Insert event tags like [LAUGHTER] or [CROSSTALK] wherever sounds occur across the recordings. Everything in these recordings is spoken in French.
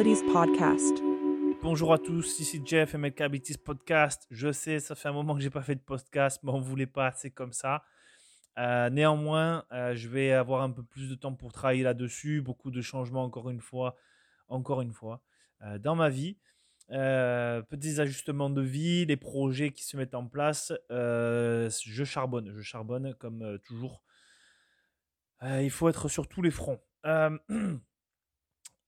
Podcast. Bonjour à tous, ici Jeff, MLK Abilities Podcast. Je sais, ça fait un moment que j'ai pas fait de podcast, mais on voulait pas, c'est comme ça. Euh, néanmoins, euh, je vais avoir un peu plus de temps pour travailler là-dessus. Beaucoup de changements, encore une fois, encore une fois, euh, dans ma vie. petits ajustements de vie, les projets qui se mettent en place. je charbonne, je charbonne comme toujours. il faut être sur tous les fronts. [CLEARS THROAT]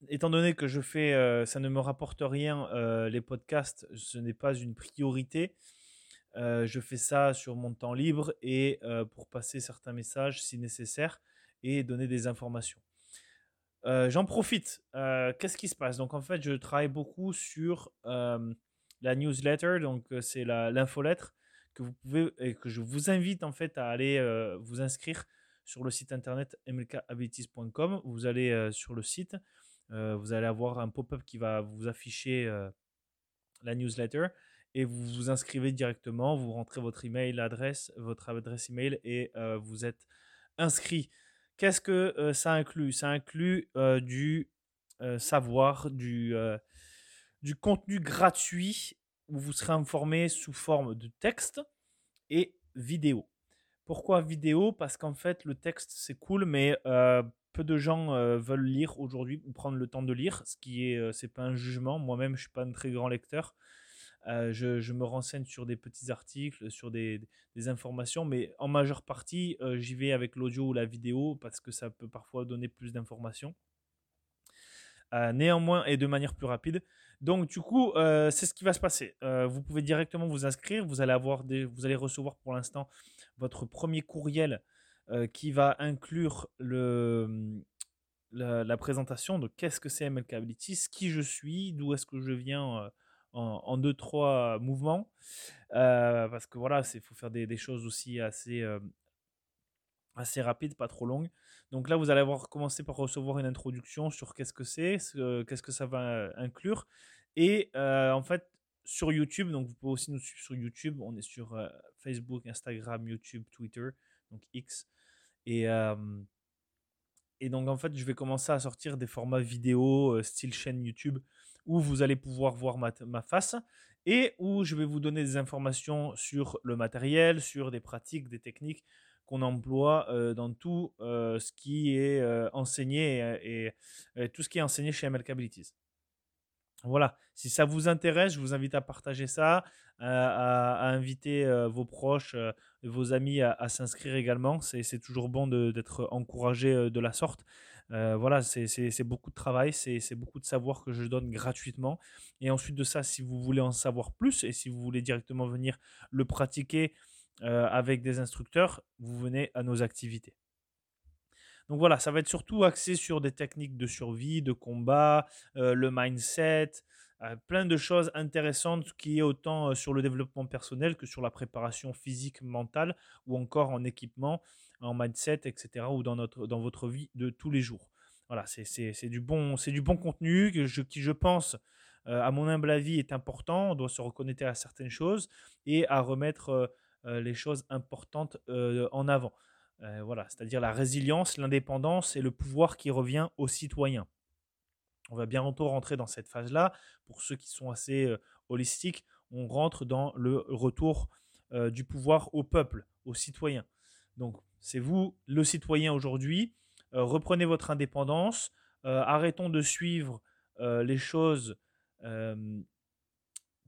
étant donné que je fais, ça ne me rapporte rien, les podcasts, ce n'est pas une priorité. je fais ça sur mon temps libre et pour passer certains messages si nécessaire et donner des informations. J'en profite. Qu'est-ce qui se passe? Donc en fait, je travaille beaucoup sur la newsletter, donc c'est l'infolettre que vous pouvez et que je vous invite en fait à aller vous inscrire sur le site internet mlkabilities.com. Vous allez sur le site, vous allez avoir un pop-up qui va vous afficher la newsletter et vous vous inscrivez directement, vous rentrez votre email adresse, votre adresse email et vous êtes inscrit. Qu'est-ce que ça inclut? Ça inclut du savoir, du contenu gratuit où vous serez informé sous forme de texte et vidéo. Pourquoi vidéo? Parce qu'en fait, le texte, c'est cool, mais peu de gens veulent lire aujourd'hui ou prendre le temps de lire, ce qui est, c'est pas un jugement. Moi-même, je suis pas un très grand lecteur. je, me renseigne sur des petits articles, sur des, informations, mais en majeure partie, j'y vais avec l'audio ou la vidéo parce que ça peut parfois donner plus d'informations. néanmoins, et de manière plus rapide. Donc, du coup, c'est ce qui va se passer. vous pouvez directement vous inscrire. Vous allez avoir des, vous allez recevoir pour l'instant votre premier courriel qui va inclure le, mmh, la, présentation de qu'est-ce que c'est MLK Abilities, qui je suis, d'où est-ce que je viens euh, en, deux, trois mouvements. Parce que voilà, il faut faire des, choses aussi assez, assez rapides, pas trop longues. Donc là, vous allez avoir commencé par recevoir une introduction sur qu'est-ce que c'est, qu'est-ce que ça va inclure. Et en fait, sur YouTube, donc vous pouvez aussi nous suivre sur YouTube. On est sur Facebook, Instagram, YouTube, Twitter, donc X. Et, et donc, en fait, je vais commencer à sortir des formats vidéo, style chaîne YouTube, où vous allez pouvoir voir ma, face et où je vais vous donner des informations sur le matériel, sur des pratiques, des techniques qu'on emploie dans tout ce qui est enseigné et, et, tout ce qui est enseigné chez MLK Abilities. Voilà, si ça vous intéresse, je vous invite à partager ça, à, inviter vos proches, vos amis à, s'inscrire également. C'est toujours bon d'être encouragé de la sorte. voilà, c'est beaucoup de travail, c'est beaucoup de savoir que je donne gratuitement. Et ensuite de ça, si vous voulez en savoir plus et si vous voulez directement venir le pratiquer avec des instructeurs, vous venez à nos activités. Donc voilà, ça va être surtout axé sur des techniques de survie, de combat, euh, le mindset, euh, plein de choses intéressantes qui est autant euh, sur le développement personnel que sur la préparation physique, mentale ou encore en équipement, en mindset, etc. ou dans, notre, dans votre vie de tous les jours. Voilà, c'est du, bon, du bon contenu que je, qui, je pense, à mon humble avis, est important. On doit se reconnecter à certaines choses et à remettre les choses importantes en avant. Euh, voilà, c'est-à-dire la résilience, l'indépendance et le pouvoir qui revient aux citoyens. On va bientôt rentrer dans cette phase-là. Pour ceux qui sont assez holistiques, on rentre dans le retour du pouvoir au peuple, aux citoyens. Donc, c'est vous, le citoyen aujourd'hui. reprenez votre indépendance. arrêtons de suivre les choses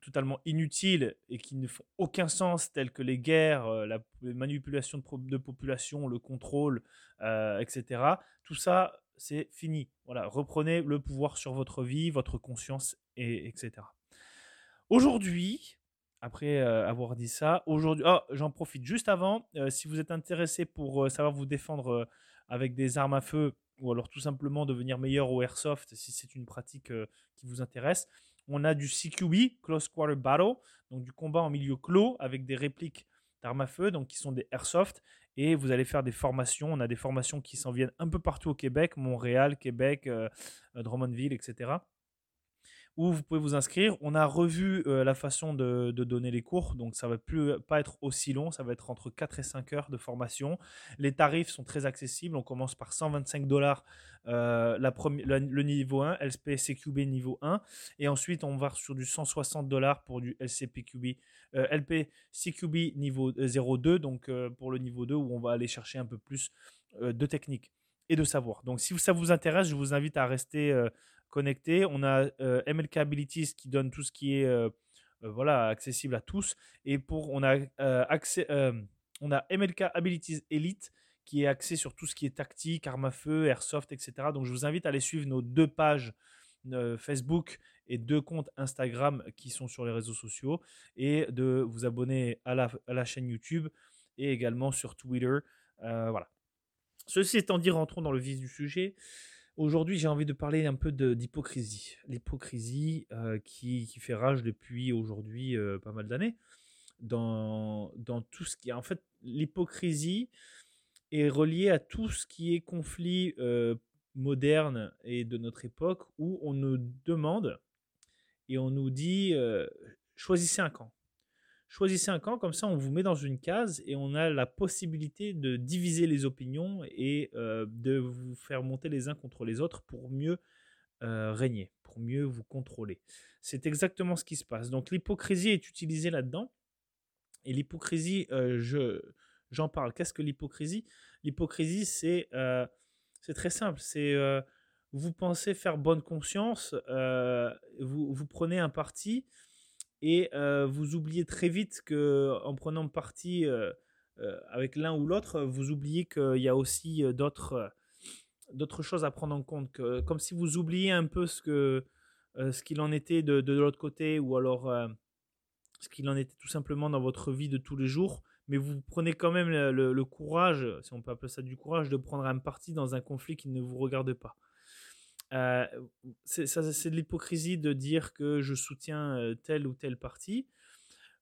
totalement inutiles et qui ne font aucun sens, tels que les guerres, la manipulation de, population, le contrôle, etc. Tout ça, c'est fini. Voilà, reprenez le pouvoir sur votre vie, votre conscience, et, etc. Aujourd'hui, après euh, avoir dit ça, aujourd'hui, oh, j'en profite juste avant. si vous êtes intéressé pour savoir vous défendre avec des armes à feu, ou alors tout simplement devenir meilleur au airsoft, si c'est une pratique qui vous intéresse, on a du CQB, Close Quarter Battle, donc du combat en milieu clos avec des répliques d'armes à feu, donc qui sont des airsoft. Et vous allez faire des formations. On a des formations qui s'en viennent un peu partout au Québec, Montréal, Québec, euh, euh, Drummondville, etc. où vous pouvez vous inscrire. On a revu la façon de, donner les cours, donc ça va plus pas être aussi long, ça va être entre 4 et 5 heures de formation. Les tarifs sont très accessibles, on commence par 125 dollars la le niveau 1, LPCQB niveau 1, et ensuite on va sur du 160 dollars pour du LCPQB, LPCQB niveau 02, donc pour le niveau 2 où on va aller chercher un peu plus de technique et de savoir. Donc si ça vous intéresse, je vous invite à rester connecté. On a euh, MLK Abilities qui donne tout ce qui est euh, euh, voilà, accessible à tous. Et pour, on a, MLK Abilities Elite qui est axé sur tout ce qui est tactique, arme à feu, airsoft, etc. Donc je vous invite à aller suivre nos deux pages Facebook et deux comptes Instagram qui sont sur les réseaux sociaux et de vous abonner à la, à la chaîne YouTube et également sur Twitter. voilà. Ceci étant dit, rentrons dans le vif du sujet. Aujourd'hui, j'ai envie de parler un peu d'hypocrisie. L'hypocrisie euh, qui, qui, fait rage depuis aujourd'hui euh, pas mal d'années. Dans, dans tout ce qui est. En fait, l'hypocrisie est reliée à tout ce qui est conflit euh, moderne et de notre époque où on nous demande et on nous dit choisissez un camp. Choisissez un camp, comme ça on vous met dans une case et on a la possibilité de diviser les opinions et euh, de vous faire monter les uns contre les autres pour mieux euh, régner, pour mieux vous contrôler. C'est exactement ce qui se passe. Donc l'hypocrisie est utilisée là-dedans. Et l'hypocrisie, euh, je, j'en parle. Qu'est-ce que l'hypocrisie? L'hypocrisie, c'est, très simple. C'est vous pensez faire bonne conscience, vous prenez un parti et vous oubliez très vite que en prenant parti avec l'un ou l'autre, vous oubliez qu'il y a aussi d'autres choses à prendre en compte, que, comme si vous oubliez un peu ce qu'il en était de, de, l'autre côté, ou alors ce qu'il en était tout simplement dans votre vie de tous les jours, mais vous prenez quand même le, le courage, si on peut appeler ça du courage, de prendre un parti dans un conflit qui ne vous regarde pas. Euh, c'est de l'hypocrisie de dire que je soutiens euh, tel ou tel parti.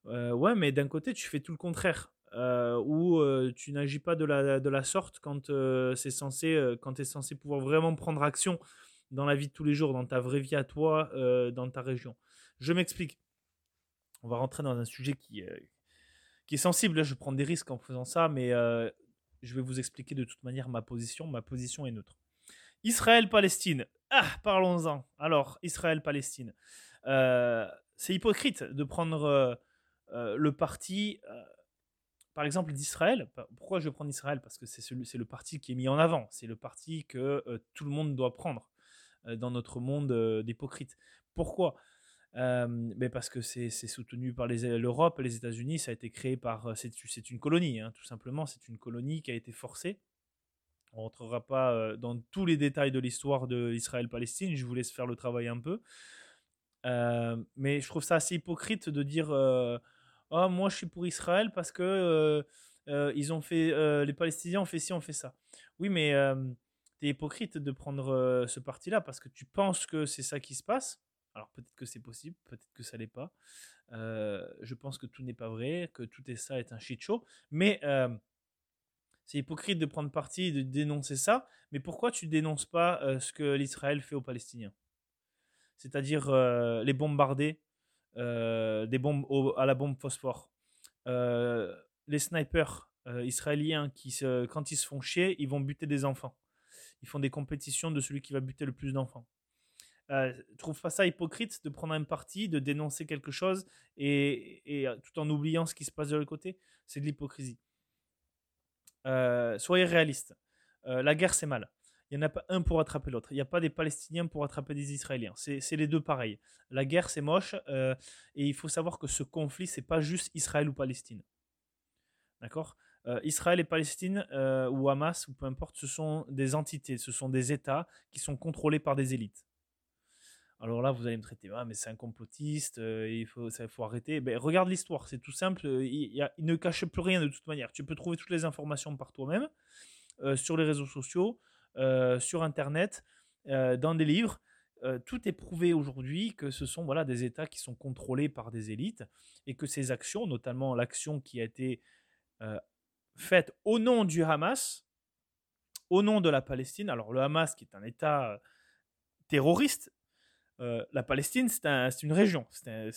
Euh, ouais, mais d'un côté, tu fais tout le contraire. ou tu n'agis pas de la, de la sorte quand c'est censé, quand tu es censé pouvoir vraiment prendre action dans la vie de tous les jours, dans ta vraie vie à toi, dans ta région. Je m'explique. On va rentrer dans un sujet qui, qui est sensible. je prends des risques en faisant ça, mais je vais vous expliquer de toute manière ma position. Ma position est neutre. Israël-Palestine. Ah, parlons-en. Alors, Israël-Palestine. Euh, c'est hypocrite de prendre euh, euh, le parti, par exemple, d'Israël. Pourquoi je prends Israël? Parce que c'est le parti qui est mis en avant. C'est le parti que tout le monde doit prendre dans notre monde d'hypocrite. Pourquoi? Mais parce que c'est soutenu par l'Europe, les, les États-Unis, ça a été créé par. C'est une colonie, hein, tout simplement. C'est une colonie qui a été forcée on ne rentrera pas euh, dans tous les détails de l'histoire de Israël-Palestine, je vous laisse faire le travail un peu. Euh, mais je trouve ça assez hypocrite de dire euh, oh, moi je suis pour Israël parce que ils ont fait les Palestiniens ont fait ci, ont fait ça. Oui, mais tu es hypocrite de prendre ce parti-là parce que tu penses que c'est ça qui se passe. Alors peut-être que c'est possible, peut-être que ça l'est pas. je pense que tout n'est pas vrai, que tout est ça est un shit show. Mais c'est hypocrite de prendre parti et de dénoncer ça, mais pourquoi tu dénonces pas euh, ce que l'Israël fait aux Palestiniens? C'est-à-dire euh, les bombarder, euh, des bombes à la bombe phosphore. les snipers israéliens qui, quand ils se font chier, ils vont buter des enfants. Ils font des compétitions de celui qui va buter le plus d'enfants. Euh, trouve pas ça hypocrite de prendre un parti, de dénoncer quelque chose et, tout en oubliant ce qui se passe de l'autre côté? C'est de l'hypocrisie. Euh, soyez réalistes. Euh, la guerre, c'est mal. Il n'y en a pas un pour attraper l'autre. Il n'y a pas des Palestiniens pour attraper des Israéliens. C'est les deux pareils. La guerre, c'est moche. Euh, et il faut savoir que ce conflit, c'est pas juste Israël ou Palestine. D'accord? Israël et Palestine, ou Hamas, ou peu importe, ce sont des entités, ce sont des États qui sont contrôlés par des élites. Alors là, vous allez me traiter, ah, mais c'est un complotiste, euh, il faut, ça, arrêter. Ben, regarde l'histoire, c'est tout simple. Euh, il, ne cache plus rien de toute manière. Tu peux trouver toutes les informations par toi-même, euh, sur les réseaux sociaux, sur Internet, dans des livres. tout est prouvé aujourd'hui que ce sont voilà, des États qui sont contrôlés par des élites et que ces actions, notamment l'action qui a été faite au nom du Hamas, au nom de la Palestine, alors le Hamas qui est un État terroriste, la Palestine, c'est une région. C'est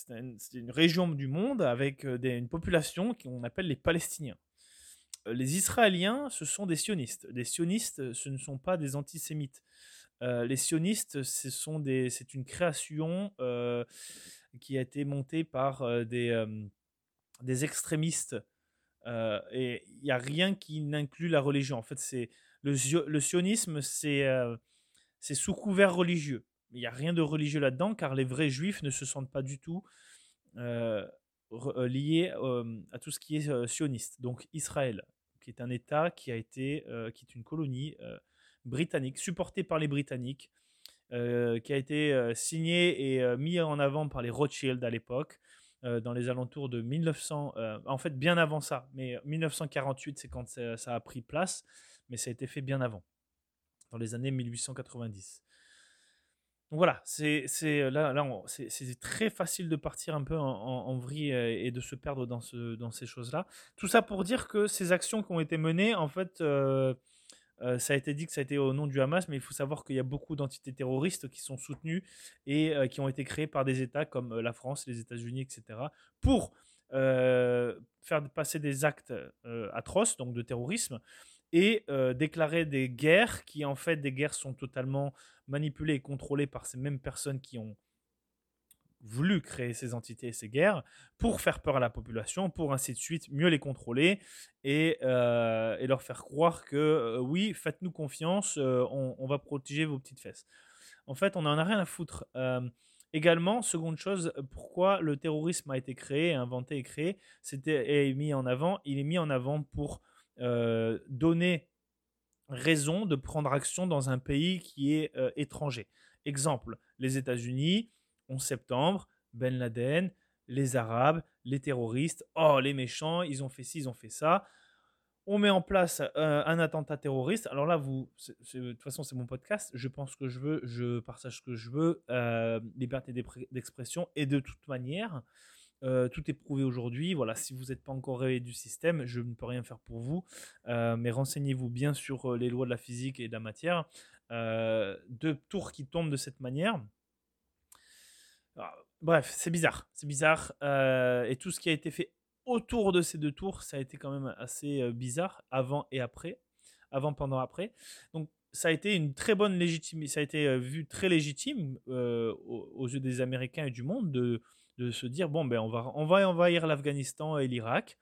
une région du monde avec une population qu'on appelle les Palestiniens. Les Israéliens, ce sont des sionistes. Les sionistes, ce ne sont pas des antisémites. les sionistes, c'est une création qui a été montée par des, extrémistes. et il n'y a rien qui n'inclut la religion. En fait, le, sionisme, c'est sous couvert religieux. Il n'y a rien de religieux là-dedans, car les vrais juifs ne se sentent pas du tout liés à tout ce qui est sioniste. Donc Israël, qui est un État qui a été, euh, qui est une colonie euh, britannique, supportée par les Britanniques, euh, qui a été signé et mis en avant par les Rothschild à l'époque, dans les alentours de 1900, en fait bien avant ça, mais 1948 c'est quand ça, a pris place, mais ça a été fait bien avant, dans les années 1890. Donc voilà, c'est là, là c'est très facile de partir un peu en, vrille et de se perdre dans, ce, dans ces choses-là. Tout ça pour dire que ces actions qui ont été menées, en fait, euh, euh, ça a été dit que ça a été au nom du Hamas, mais il faut savoir qu'il y a beaucoup d'entités terroristes qui sont soutenues et euh, qui ont été créées par des États comme la France, les États-Unis, etc., pour faire passer des actes atroces, donc de terrorisme, et déclarer des guerres qui, en fait, des guerres sont totalement manipulés et contrôlés par ces mêmes personnes qui ont voulu créer ces entités et ces guerres pour faire peur à la population, pour ainsi de suite mieux les contrôler et, leur faire croire que oui, faites-nous confiance, on, va protéger vos petites fesses. En fait, on n'en a rien à foutre. également, seconde chose, pourquoi le terrorisme a été créé, inventé et créé, c'était mis en avant. Il est mis en avant pour donner raison de prendre action dans un pays qui est euh, étranger. Exemple, les États-Unis, 11 septembre, Ben Laden, les Arabes, les terroristes, oh les méchants, ils ont fait ci, ils ont fait ça. On met en place euh, un attentat terroriste. Alors là, vous, de toute façon, c'est mon podcast. Je pense ce que je veux, je partage ce que je veux, euh, liberté d'expression. Et de toute manière, euh, tout est prouvé aujourd'hui. Voilà, si vous n'êtes pas encore réveillé du système, je ne peux rien faire pour vous. Euh, mais renseignez-vous bien sur euh, les lois de la physique et de la matière. deux tours qui tombent de cette manière. Ah, bref, c'est bizarre. C'est bizarre. et tout ce qui a été fait autour de ces deux tours, ça a été quand même assez bizarre, avant et après. Avant, pendant, après. Donc, ça a été une très bonne légitimité. Ça a été vu très légitime aux, yeux des Américains et du monde de de se dire bon ben on va on va envahir l'Afghanistan et l'Irak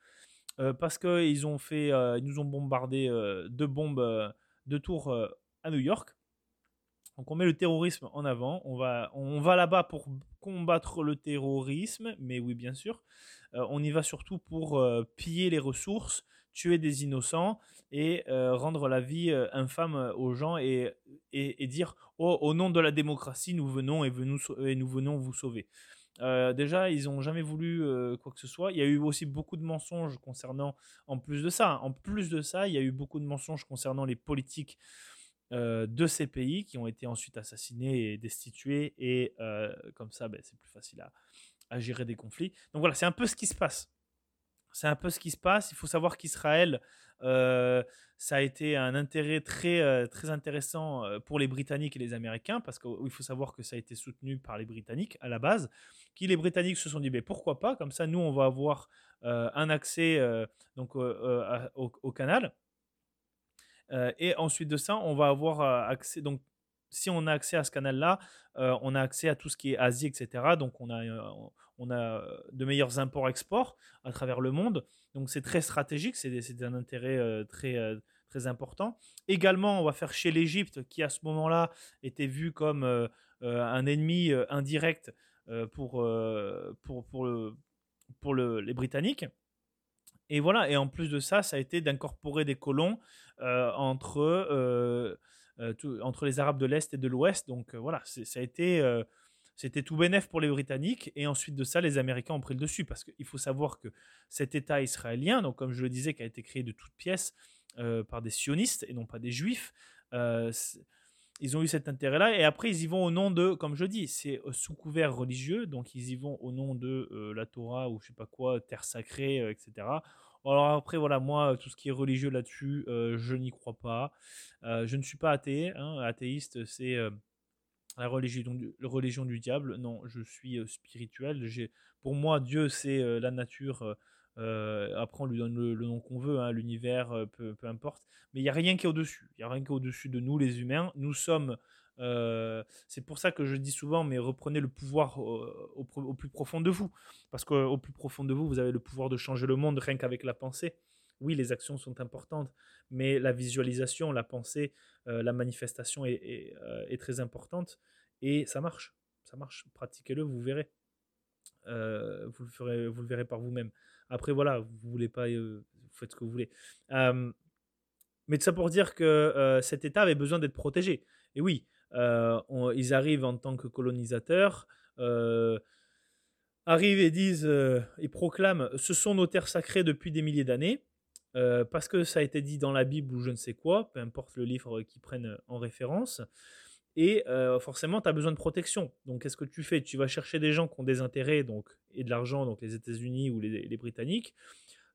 euh, parce qu'ils ont fait euh, ils nous ont bombardé euh, deux bombes deux tours à New York. Donc on met le terrorisme en avant, on va on va là-bas pour combattre le terrorisme, mais oui bien sûr, on y va surtout pour piller les ressources, tuer des innocents et rendre la vie infâme aux gens et, et, dire oh, au nom de la démocratie nous venons et, venons, et nous venons vous sauver. Euh, déjà, ils n'ont jamais voulu euh, quoi que ce soit. Il y a eu aussi beaucoup de mensonges concernant, en plus de ça, en plus de ça, il y a eu beaucoup de mensonges concernant les politiques euh, de ces pays qui ont été ensuite assassinés et destitués. Et comme ça, ben, c'est plus facile à, à, gérer des conflits. Donc voilà, c'est un peu ce qui se passe. C'est un peu ce qui se passe. Il faut savoir qu'Israël ça a été un intérêt très, euh, très intéressant euh, pour les Britanniques et les Américains, parce qu'il faut savoir que ça a été soutenu par les Britanniques à la base, qui les Britanniques se sont dit, mais pourquoi pas, comme ça nous on va avoir euh, un accès donc, au, canal. et ensuite de ça, on va avoir accès, donc si on a accès à ce canal-là, on a accès à tout ce qui est Asie, etc. Donc on a, a de meilleurs imports-exports à travers le monde. Donc c'est très stratégique, c'est un intérêt euh, très, euh, très important. Également, on va faire chez l'Égypte, qui à ce moment-là était vu comme euh, un ennemi indirect pour, pour, pour, le, pour le, les Britanniques. Et voilà, et en plus de ça, ça a été d'incorporer des colons entre, entre les Arabes de l'Est et de l'Ouest. Donc voilà, ça a été c'était tout bénef pour les Britanniques. Et ensuite de ça, les Américains ont pris le dessus. Parce qu'il faut savoir que cet État israélien, donc comme je le disais, qui a été créé de toutes pièces euh, par des sionistes et non pas des juifs, euh, ils ont eu cet intérêt-là. Et après, ils y vont au nom de, comme je dis, c'est euh, sous couvert religieux. Donc ils y vont au nom de la Torah ou je sais pas quoi, terre sacrée, etc. Alors après, voilà, moi, tout ce qui est religieux là-dessus, je n'y crois pas. je ne suis pas athée. Hein. Athéiste, c'est la religion du, religion du diable. Non, je suis euh, spirituel. J'ai, pour moi, Dieu, c'est euh, la nature. euh, après, on lui donne le, nom qu'on veut, hein, l'univers, peu, peu importe. Mais il n'y a rien qui est au-dessus. Il n'y a rien qui est au-dessus de nous, les humains. Nous sommes. c'est pour ça que je dis souvent, mais reprenez le pouvoir au, au plus profond de vous. Parce qu'au plus profond de vous, vous avez le pouvoir de changer le monde rien qu'avec la pensée. Oui, les actions sont importantes, mais la visualisation, la pensée, euh, la manifestation est, est, euh, est très importante. Et ça marche. Ça marche. Pratiquez-le, vous verrez. Euh, vous, le ferez, vous le verrez par vous-même. Après, voilà, vous voulez pas, vous faites ce que vous voulez. Mais tout ça pour dire que cet État avait besoin d'être protégé. Et oui, ils arrivent en tant que colonisateurs, arrivent et disent, euh, et proclament, ce sont nos terres sacrées depuis des milliers d'années, euh, parce que ça a été dit dans la Bible ou je ne sais quoi, peu importe le livre qu'ils prennent en référence. Et euh, forcément, tu as besoin de protection. Donc, qu'est-ce que tu fais? Tu vas chercher des gens qui ont des intérêts donc, et de l'argent, donc les États-Unis ou les, Britanniques.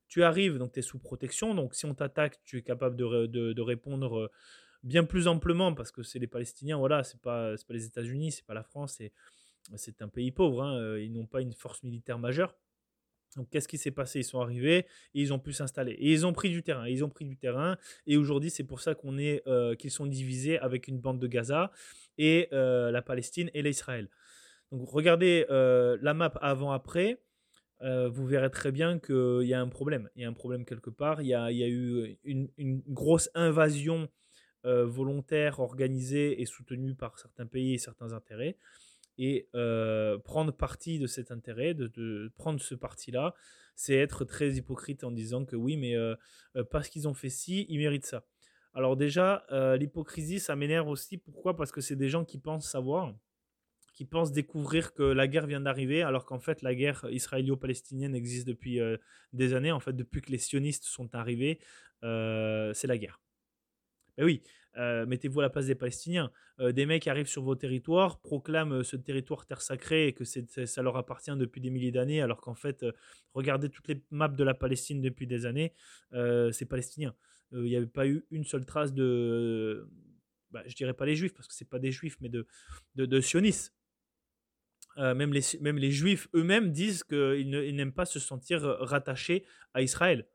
Tu arrives, donc tu es sous protection. Donc, si on t'attaque, tu es capable de, ré- de- de répondre euh, bien plus amplement parce que c'est les Palestiniens, voilà, c'est pas, pas les États-Unis, c'est pas la France, c'est, un pays pauvre. hein, euh, Ils n'ont pas une force militaire majeure. Donc, qu'est-ce qui s'est passé? Ils sont arrivés et ils ont pu s'installer. Et ils ont pris du terrain. Ils ont pris du terrain. Et aujourd'hui, c'est pour ça qu'on est, euh, qu'ils sont divisés avec une bande de Gaza et euh, la Palestine et l'Israël. Donc, regardez euh, la map avant-après. vous verrez très bien qu'il y a un problème. Il y a un problème quelque part. Il y a, y a eu une, une grosse invasion volontaire, organisée et soutenue par certains pays et certains intérêts et euh, prendre parti de cet intérêt, de, prendre ce parti-là, c'est être très hypocrite en disant que oui, mais euh, euh, parce qu'ils ont fait ci, ils méritent ça. Alors déjà, l'hypocrisie, ça m'énerve aussi. Pourquoi? Parce que c'est des gens qui pensent savoir, qui pensent découvrir que la guerre vient d'arriver, alors qu'en fait la guerre israélo-palestinienne existe depuis des années. En fait, depuis que les sionistes sont arrivés, c'est la guerre. Ben oui, euh, mettez-vous à la place des Palestiniens. Euh, des mecs arrivent sur vos territoires, proclament euh, ce territoire terre sacrée et que ça leur appartient depuis des milliers d'années, alors qu'en fait, regardez toutes les maps de la Palestine depuis des années, c'est palestinien. Il n'y avait pas eu une seule trace de, bah, je dirais pas les juifs, parce que c'est pas des juifs, mais de, de, sionistes. Même, les, juifs eux-mêmes disent qu'ils n'aiment pas se sentir rattachés à Israël.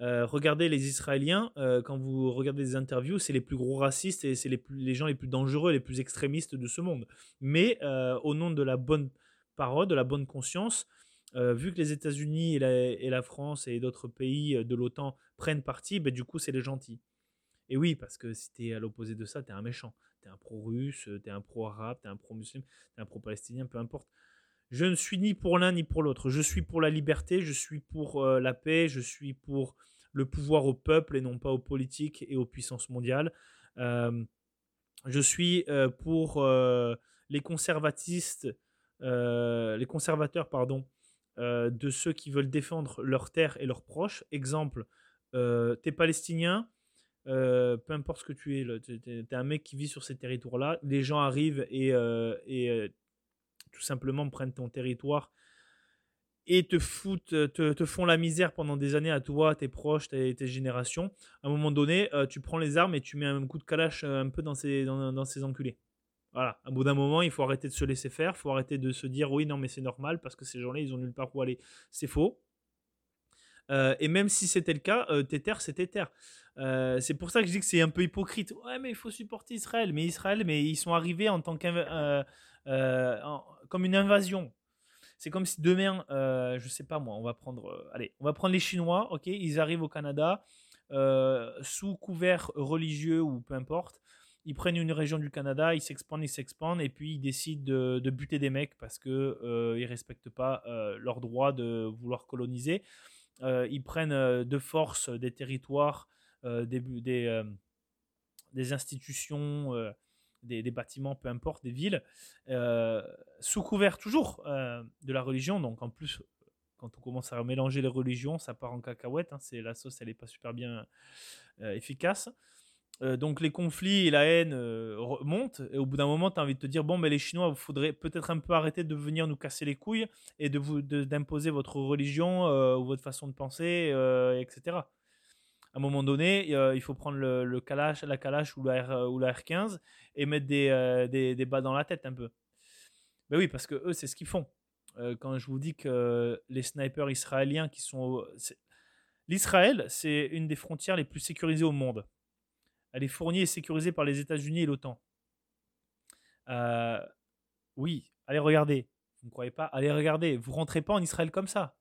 Euh, regardez les Israéliens, euh, quand vous regardez des interviews, c'est les plus gros racistes et c'est les, gens les plus dangereux, les plus extrémistes de ce monde. Mais euh, au nom de la bonne parole, de la bonne conscience, vu que les États-Unis et la, France et d'autres pays de l'OTAN prennent parti, ben, du coup, c'est les gentils. Et oui, parce que si tu es à l'opposé de ça, tu es un méchant. Tu es un pro-russe, tu es un pro-arabe, tu es un pro-musulman, tu es un pro-palestinien, peu importe. Je ne suis ni pour l'un ni pour l'autre. Je suis pour la liberté, je suis pour euh, la paix, je suis pour le pouvoir au peuple et non pas aux politiques et aux puissances mondiales. Euh, je suis euh, pour les conservatistes, les conservateurs, pardon, de ceux qui veulent défendre leurs terres et leurs proches. Exemple, t'es palestinien, peu importe ce que tu es, t'es- t'es un mec qui vit sur ces territoires-là, les gens arrivent et, tout simplement prennent ton territoire et te foutent, te, te font la misère pendant des années à toi, tes proches, tes, tes générations. À un moment donné, euh, tu prends les armes et tu mets un coup de calache euh, un peu dans ces, dans, ces enculés. Voilà, à bout d'un moment, il faut arrêter de se laisser faire, il faut arrêter de se dire oui, non, mais c'est normal parce que ces gens-là, ils ont nulle part où aller. C'est faux. Euh, et même si c'était le cas, euh, tes terres, c'est tes terres. Euh, c'est pour ça que je dis que c'est un peu hypocrite. Ouais, mais il faut supporter Israël. Mais Israël, mais ils sont arrivés en tant euh, euh, en- comme une invasion. C'est comme si demain, euh, je sais pas moi, on va prendre, euh, allez, on va prendre les Chinois, ok, ils arrivent au Canada euh, sous couvert religieux ou peu importe. Ils prennent une région du Canada, ils s'expandent, ils s'expandent, et puis ils décident de, buter des mecs parce que euh, ils respectent pas leur droit de vouloir coloniser. Ils prennent de force des territoires, des, des, institutions, des, bâtiments, peu importe, des villes, euh, sous couvert toujours euh, de la religion. Donc en plus, quand on commence à mélanger les religions, ça part en cacahuète. hein, c'est la sauce, elle est pas super bien euh, efficace. Donc les conflits et la haine remontent et au bout d'un moment tu as envie de te dire bon mais les Chinois il faudrait peut-être un peu arrêter de venir nous casser les couilles et de vous d'imposer votre religion ou votre façon de penser etc À un moment donné, il faut prendre le, le Kalash, la Kalash ou la, R, ou la R15 et mettre des, des, des balles dans la tête un peu. Ben oui, parce que eux, c'est ce qu'ils font. quand je vous dis que les snipers israéliens qui sont. L'Israël, c'est une des frontières les plus sécurisées au monde. Elle est fournie et sécurisée par les États-Unis et l'OTAN. oui, allez regarder. Vous ne croyez pas? Allez regarder. Vous rentrez pas en Israël comme ça.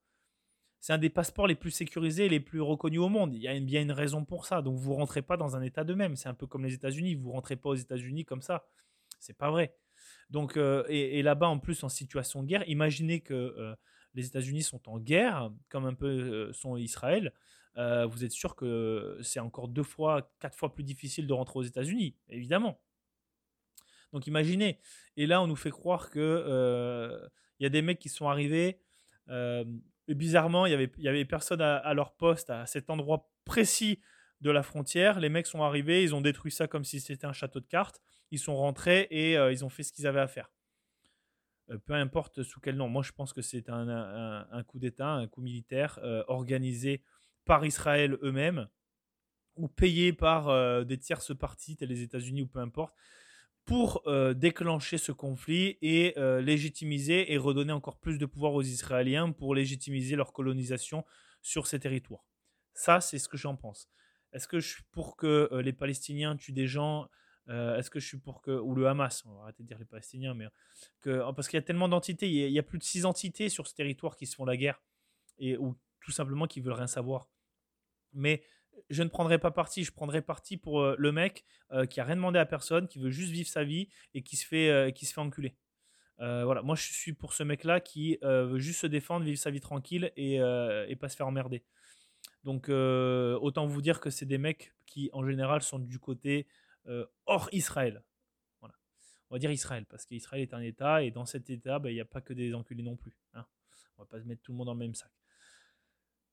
C'est un des passeports les plus sécurisés, les plus reconnus au monde. Il y a bien une raison pour ça. Donc vous rentrez pas dans un État de même. C'est un peu comme les États-Unis. Vous rentrez pas aux États-Unis comme ça. C'est pas vrai. Donc euh, et, là-bas en plus en situation de guerre, imaginez que euh, les États-Unis sont en guerre, comme un peu euh, sont Israël. vous êtes sûr que c'est encore deux fois, quatre fois plus difficile de rentrer aux États-Unis, évidemment. Donc imaginez. Et là, on nous fait croire que il y a des mecs qui sont arrivés bizarrement, il y avait, y avait personne à, leur poste à cet endroit précis de la frontière. Les mecs sont arrivés, ils ont détruit ça comme si c'était un château de cartes. Ils sont rentrés et euh, ils ont fait ce qu'ils avaient à faire. Euh, peu importe sous quel nom. Moi, je pense que c'est un, un, coup d'État, un coup militaire euh, organisé par Israël eux-mêmes ou payé par des tierces parties, telles les États-Unis ou peu importe pour euh, déclencher ce conflit et euh, légitimiser et redonner encore plus de pouvoir aux Israéliens pour légitimiser leur colonisation sur ces territoires. Ça, c'est ce que j'en pense. Est-ce que je suis pour que euh, les Palestiniens tuent des gens Est-ce que je suis pour que ou le Hamas On va arrêter de dire les Palestiniens, mais oh, parce qu'il y a tellement d'entités, il, y a plus de six entités sur ce territoire qui se font la guerre et ou tout simplement qui veulent rien savoir. Mais je ne prendrai pas parti, je prendrai parti pour euh, le mec euh, qui a rien demandé à personne, qui veut juste vivre sa vie et qui se fait, euh, enculer. voilà, moi je suis pour ce mec-là qui veut juste se défendre, vivre sa vie tranquille et, et pas se faire emmerder. Donc autant vous dire que c'est des mecs qui en général sont du côté hors Israël. Voilà. On va dire Israël parce qu'Israël est un État et dans cet État, bah, il n'y a pas que des enculés non plus. Hein. On va pas se mettre tout le monde dans le même sac.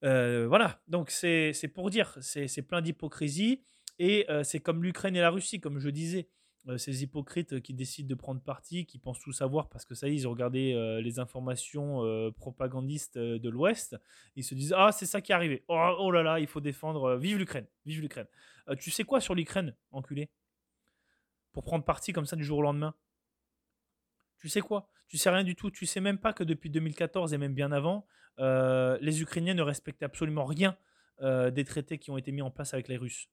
Euh, voilà, donc c'est pour dire, c'est plein d'hypocrisie. Et euh, c'est comme l'Ukraine et la Russie, comme je disais. Euh, ces hypocrites qui décident de prendre parti, qui pensent tout savoir parce que ça y est, ils ont regardé les informations propagandistes de l'Ouest. Ils se disent Ah, c'est ça qui est arrivé. Oh, oh là là, il faut défendre. vive l'Ukraine. Vive l'Ukraine. tu sais quoi sur l'Ukraine, enculé? Pour prendre parti comme ça du jour au lendemain? Tu sais quoi? Tu sais rien du tout. Tu sais même pas que depuis 2014 et même bien avant, les Ukrainiens ne respectent absolument rien euh, des traités qui ont été mis en place avec les Russes.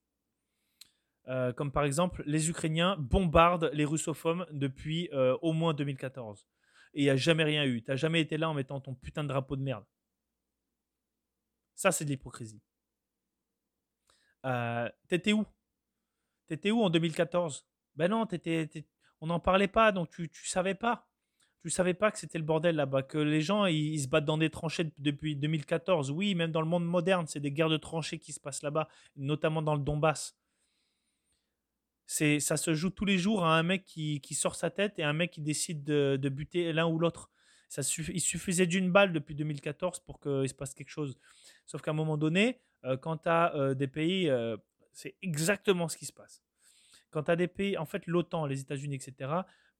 Euh, comme par exemple, les Ukrainiens bombardent les russophones depuis au moins 2014. Et il n'y a jamais rien eu. Tu n'as jamais été là en mettant ton putain de drapeau de merde. Ça, c'est de l'hypocrisie. T'étais où? T'étais où en 2014 Ben non, on n'en parlait pas, donc tu ne savais pas. Tu savais pas que c'était le bordel là-bas, que les gens ils, se battent dans des tranchées depuis 2014. Oui, même dans le monde moderne, c'est des guerres de tranchées qui se passent là-bas, notamment dans le Donbass. C'est, ça se joue tous les jours à un mec qui, sort sa tête et un mec qui décide de, buter l'un ou l'autre. Ça il suffisait d'une balle depuis 2014 pour qu'il se passe quelque chose. Sauf qu'à un moment donné, euh, quand euh, des pays, euh, c'est exactement ce qui se passe quand tu as des pays, en fait, l'OTAN, les États-Unis, etc.,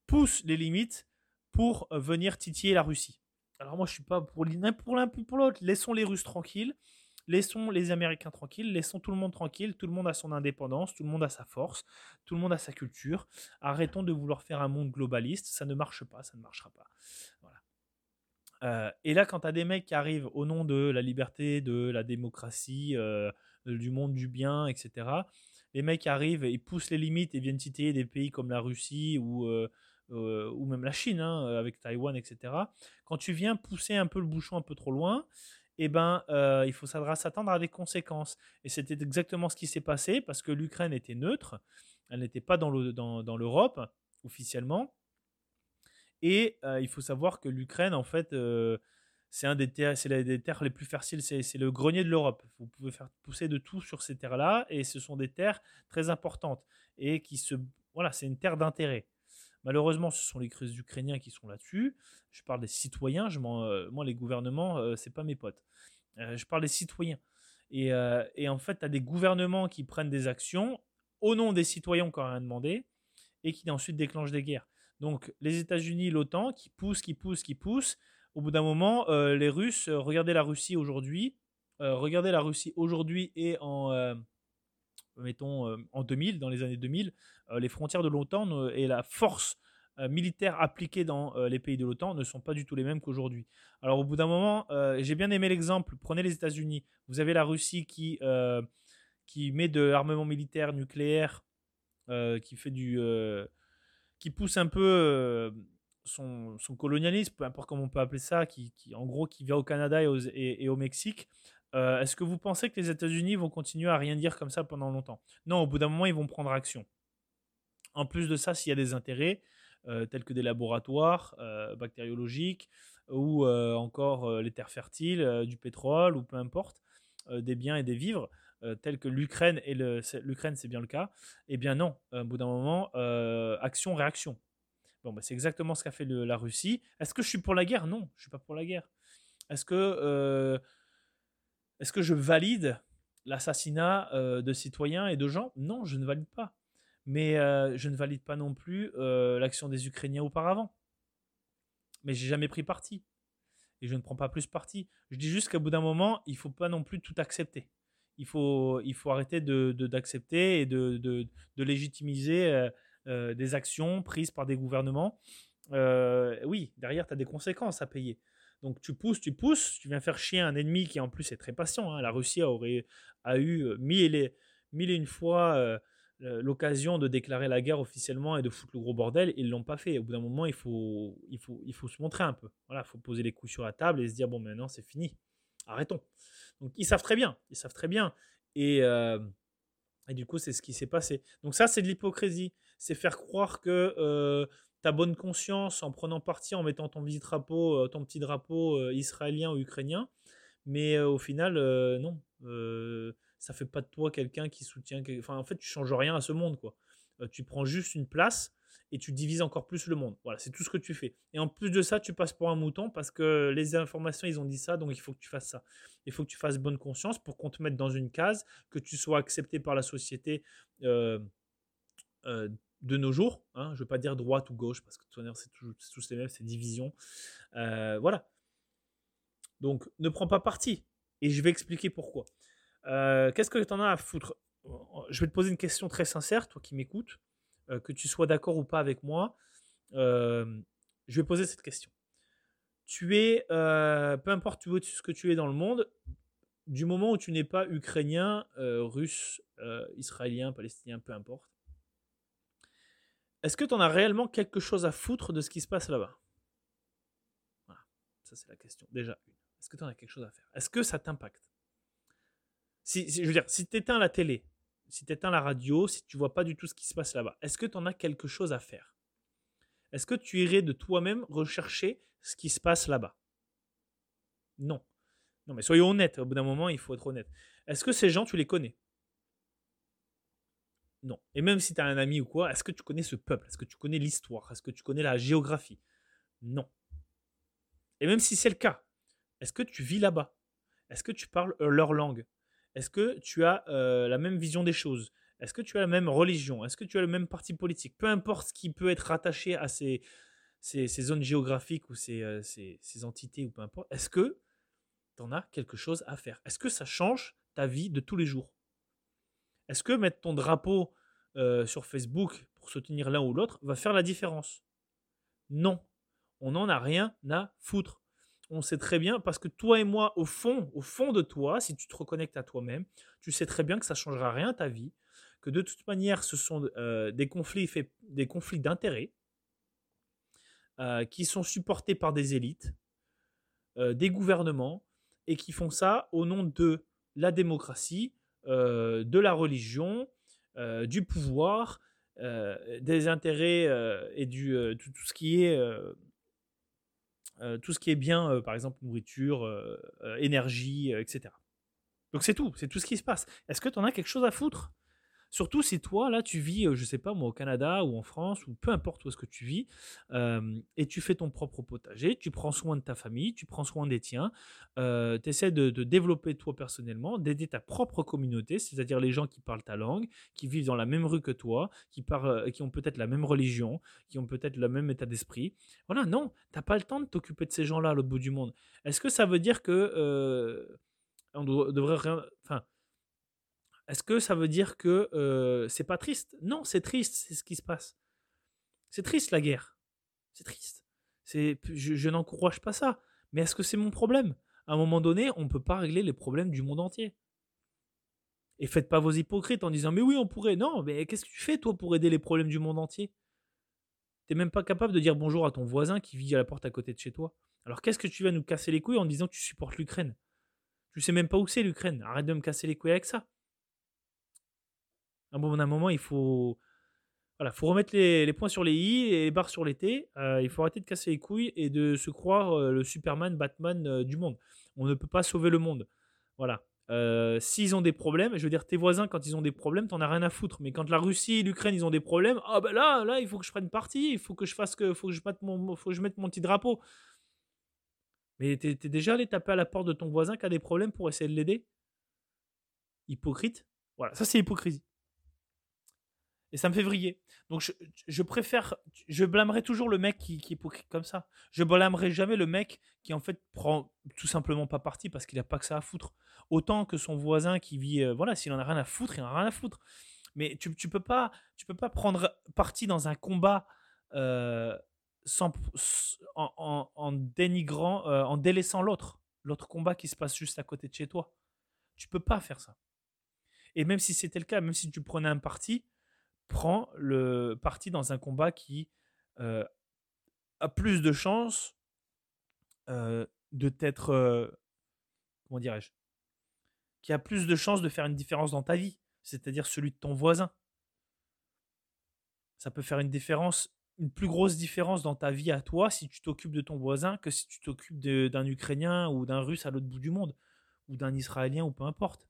poussent les limites pour euh, venir titiller la Russie. Alors moi, je suis pas pour l'un pour l'un pour l'autre. Laissons les Russes tranquilles, laissons les Américains tranquilles, laissons tout le monde tranquille. Tout le monde a son indépendance, tout le monde a sa force, tout le monde a sa culture. Arrêtons de vouloir faire un monde globaliste. Ça ne marche pas, ça ne marchera pas. Voilà. Euh, et là, quand tu as des mecs qui arrivent au nom de la liberté, de la démocratie, euh, du monde du bien, etc., les mecs arrivent, ils poussent les limites et viennent titiller des pays comme la Russie ou, euh, ou même la Chine, hein, avec Taïwan, etc. Quand tu viens pousser un peu le bouchon un peu trop loin, eh ben, euh, il faut s'attendre à des conséquences. Et c'était exactement ce qui s'est passé parce que l'Ukraine était neutre, elle n'était pas dans l'Europe officiellement. Et il faut savoir que l'Ukraine, en fait, c'est un des terres, c'est des terres les plus fertiles, c'est le grenier de l'Europe. Vous pouvez faire pousser de tout sur ces terres-là, et ce sont des terres très importantes et qui se, voilà, c'est une terre d'intérêt. Malheureusement, ce sont les Ukrainiens qui sont là-dessus. Je parle des citoyens. Euh, moi, les gouvernements, euh, c'est pas mes potes. Euh, je parle des citoyens. Et, et en fait, tu as des gouvernements qui prennent des actions au nom des citoyens qui n'ont rien demandé et qui ensuite déclenchent des guerres. Donc, les États-Unis, l'OTAN, qui poussent, qui poussent, qui poussent au bout d'un moment, les Russes, regardez la Russie aujourd'hui, regardez la Russie aujourd'hui et en, mettons en 2000, dans les années 2000, les frontières de l'OTAN et la force militaire appliquée dans les pays de l'OTAN ne sont pas du tout les mêmes qu'aujourd'hui. Alors au bout d'un moment, j'ai bien aimé l'exemple, prenez les États-Unis, vous avez la Russie qui, qui met de l'armement militaire nucléaire, qui fait du... qui pousse un peu son, colonialisme, peu importe comment on peut appeler ça, qui, en gros qui vient au Canada et, au Mexique, euh, est-ce que vous pensez que les États-Unis vont continuer à rien dire comme ça pendant longtemps? Non, au bout d'un moment, ils vont prendre action. En plus de ça, s'il y a des intérêts, euh, tels que des laboratoires euh, bactériologiques ou encore les terres fertiles, du pétrole ou peu importe, des biens et des vivres, tels que l'Ukraine, et l'Ukraine c'est bien le cas, eh bien non, au bout d'un moment, action-réaction. Bon, bah, c'est exactement ce qu'a fait la Russie. Est-ce que je suis pour la guerre? Non, je suis pas pour la guerre. Est-ce que, est-ce que je valide l'assassinat euh, de citoyens et de gens? Non, je ne valide pas. Mais euh, je ne valide pas non plus l'action des Ukrainiens auparavant. Mais j'ai jamais pris parti. Et je ne prends pas plus parti. Je dis juste qu'à bout d'un moment, il faut pas non plus tout accepter. Il faut, arrêter d'accepter et de, de, légitimiser euh, des actions prises par des gouvernements, euh, oui, derrière, tu as des conséquences à payer. Donc tu pousses, tu pousses, tu viens faire chier un ennemi qui en plus est très patient. Hein. La Russie aurait, a eu euh, mille et, mille et une fois l'occasion de déclarer la guerre officiellement et de foutre le gros bordel. Ils ne l'ont pas fait. Au bout d'un moment, il faut, il, faut, il faut se montrer un peu. Voilà, il faut poser les coups sur la table et se dire, bon, maintenant c'est fini. Arrêtons. Donc ils savent très bien. Ils savent très bien. Et, et du coup, c'est ce qui s'est passé. Donc ça, c'est de l'hypocrisie. C'est faire croire que euh, ta bonne conscience en prenant parti, en mettant ton petit drapeau, euh, ton petit drapeau euh, israélien ou ukrainien. Mais au final, non. ça fait pas de toi quelqu'un qui soutient. Enfin, en fait, tu changes rien à ce monde, quoi. tu prends juste une place et tu divises encore plus le monde. Voilà, c'est tout ce que tu fais. Et en plus de ça, tu passes pour un mouton parce que les informations, ils ont dit ça, donc il faut que tu fasses ça. Il faut que tu fasses bonne conscience pour qu'on te mette dans une case, que tu sois accepté par la société euh, euh, de nos jours. Hein. Je ne veux pas dire droite ou gauche parce que c'est tous les mêmes, c'est division. Euh, voilà. Donc, ne prends pas parti. Et je vais expliquer pourquoi. Qu'est-ce que tu en as à foutre? Je vais te poser une question très sincère, toi qui m'écoutes. Euh, que tu sois d'accord ou pas avec moi, euh, je vais poser cette question. Tu es, euh, peu importe ce que tu es dans le monde, du moment où tu n'es pas ukrainien, russe, israélien, palestinien, peu importe, est-ce que tu en as réellement quelque chose à foutre de ce qui se passe là-bas? Voilà, ça c'est la question. Déjà, est-ce que tu en as quelque chose à faire? Est-ce que ça t'impacte? Si, je veux dire, si tu éteins la télé, si tu éteins la radio, si tu vois pas du tout ce qui se passe là-bas, est-ce que tu en as quelque chose à faire? Est-ce que tu irais de toi-même rechercher ce qui se passe là-bas? Non. Non, mais soyons honnêtes, au bout d'un moment, il faut être honnête. Est-ce que ces gens, tu les connais? Non. Et même si tu as un ami ou quoi, est-ce que tu connais ce peuple? Est-ce que tu connais l'histoire? Est-ce que tu connais la géographie? Non. Et même si c'est le cas, est-ce que tu vis là-bas? Est-ce que tu parles leur langue? Est-ce que tu as euh, la même vision des choses? Est-ce que tu as la même religion? Est-ce que tu as le même parti politique? Peu importe ce qui peut être rattaché à ces, zones géographiques ou euh, ces, ces, entités ou peu importe, est-ce que tu en as quelque chose à faire? Est-ce que ça change ta vie de tous les jours? Est-ce que mettre ton drapeau euh, sur Facebook pour soutenir l'un ou l'autre va faire la différence? Non. On n'en a rien à foutre on sait très bien, parce que toi et moi, au fond, au fond de toi, si tu te reconnectes à toi-même, tu sais très bien que ça ne changera rien ta vie, que de toute manière, ce sont euh, des conflits des conflits d'intérêts euh, qui sont supportés par des élites, des gouvernements, et qui font ça au nom de la démocratie, de la religion, du pouvoir, des intérêts et du, tout, ce qui est euh, tout ce qui est bien, euh, par exemple nourriture, euh, énergie, etc. Donc c'est tout, c'est tout ce qui se passe. Est-ce que tu en as quelque chose à foutre? Surtout si toi, là, tu vis, je sais pas, moi, au Canada ou en France, ou peu importe où est-ce que tu vis, et tu fais ton propre potager, tu prends soin de ta famille, tu prends soin des tiens, tu essaies de, développer toi personnellement, d'aider ta propre communauté, c'est-à-dire les gens qui parlent ta langue, qui vivent dans la même rue que toi, qui, parlent, qui ont peut-être la même religion, qui ont peut-être le même état d'esprit. Voilà, non, t'as pas le temps de t'occuper de ces gens-là à l'autre bout du monde. Est-ce que ça veut dire que on devrait rien... Enfin, Est-ce que ça veut dire que c'est pas triste? Non, c'est triste, c'est ce qui se passe. C'est triste la guerre. C'est triste. Je n'encourage pas ça. Mais est-ce que c'est mon problème? À un moment donné, on ne peut pas régler les problèmes du monde entier. Et faites pas vos hypocrites en disant mais oui, on pourrait. Non, mais qu'est-ce que tu fais toi pour aider les problèmes du monde entier? T'es même pas capable de dire bonjour à ton voisin qui vit à la porte à côté de chez toi. Alors qu'est-ce que tu vas nous casser les couilles en disant que tu supportes l'Ukraine? Tu sais même pas où c'est l'Ukraine. Arrête de me casser les couilles avec ça. À un moment, il faut, voilà, faut remettre les, points sur les i et les barres sur les t. Euh, il faut arrêter de casser les couilles et de se croire euh, le Superman, Batman euh, du monde. On ne peut pas sauver le monde. Voilà. S'ils ont des problèmes, je veux dire, tes voisins, quand ils ont des problèmes, t'en as rien à foutre. Mais quand la Russie l'Ukraine, ils ont des problèmes, ah ben là, là, il faut que je prenne parti, il faut que je fasse que, faut que je mette mon, faut que je mette mon petit drapeau. Mais t'es es déjà allé taper à la porte de ton voisin qui a des problèmes pour essayer de l'aider? Hypocrite? Voilà, ça c'est hypocrisie. Et ça me fait vriller. Donc je, préfère, je blâmerai toujours le mec qui, qui, est comme ça. Je blâmerai jamais le mec qui en fait prend tout simplement pas parti parce qu'il n'a pas que ça à foutre. Autant que son voisin qui vit, euh, voilà, s'il en a rien à foutre, il en a rien à foutre. Mais tu, tu peux pas, tu peux pas prendre parti dans un combat euh, sans, en, en, dénigrant, euh, en délaissant l'autre, l'autre combat qui se passe juste à côté de chez toi. Tu peux pas faire ça. Et même si c'était le cas, même si tu prenais un parti, prend le parti dans un combat qui euh, a plus de chances euh, de t'être. Euh, comment dirais-je Qui a plus de chances de faire une différence dans ta vie, c'est-à-dire celui de ton voisin. Ça peut faire une différence, une plus grosse différence dans ta vie à toi si tu t'occupes de ton voisin que si tu t'occupes d'un Ukrainien ou d'un Russe à l'autre bout du monde, ou d'un Israélien ou peu importe.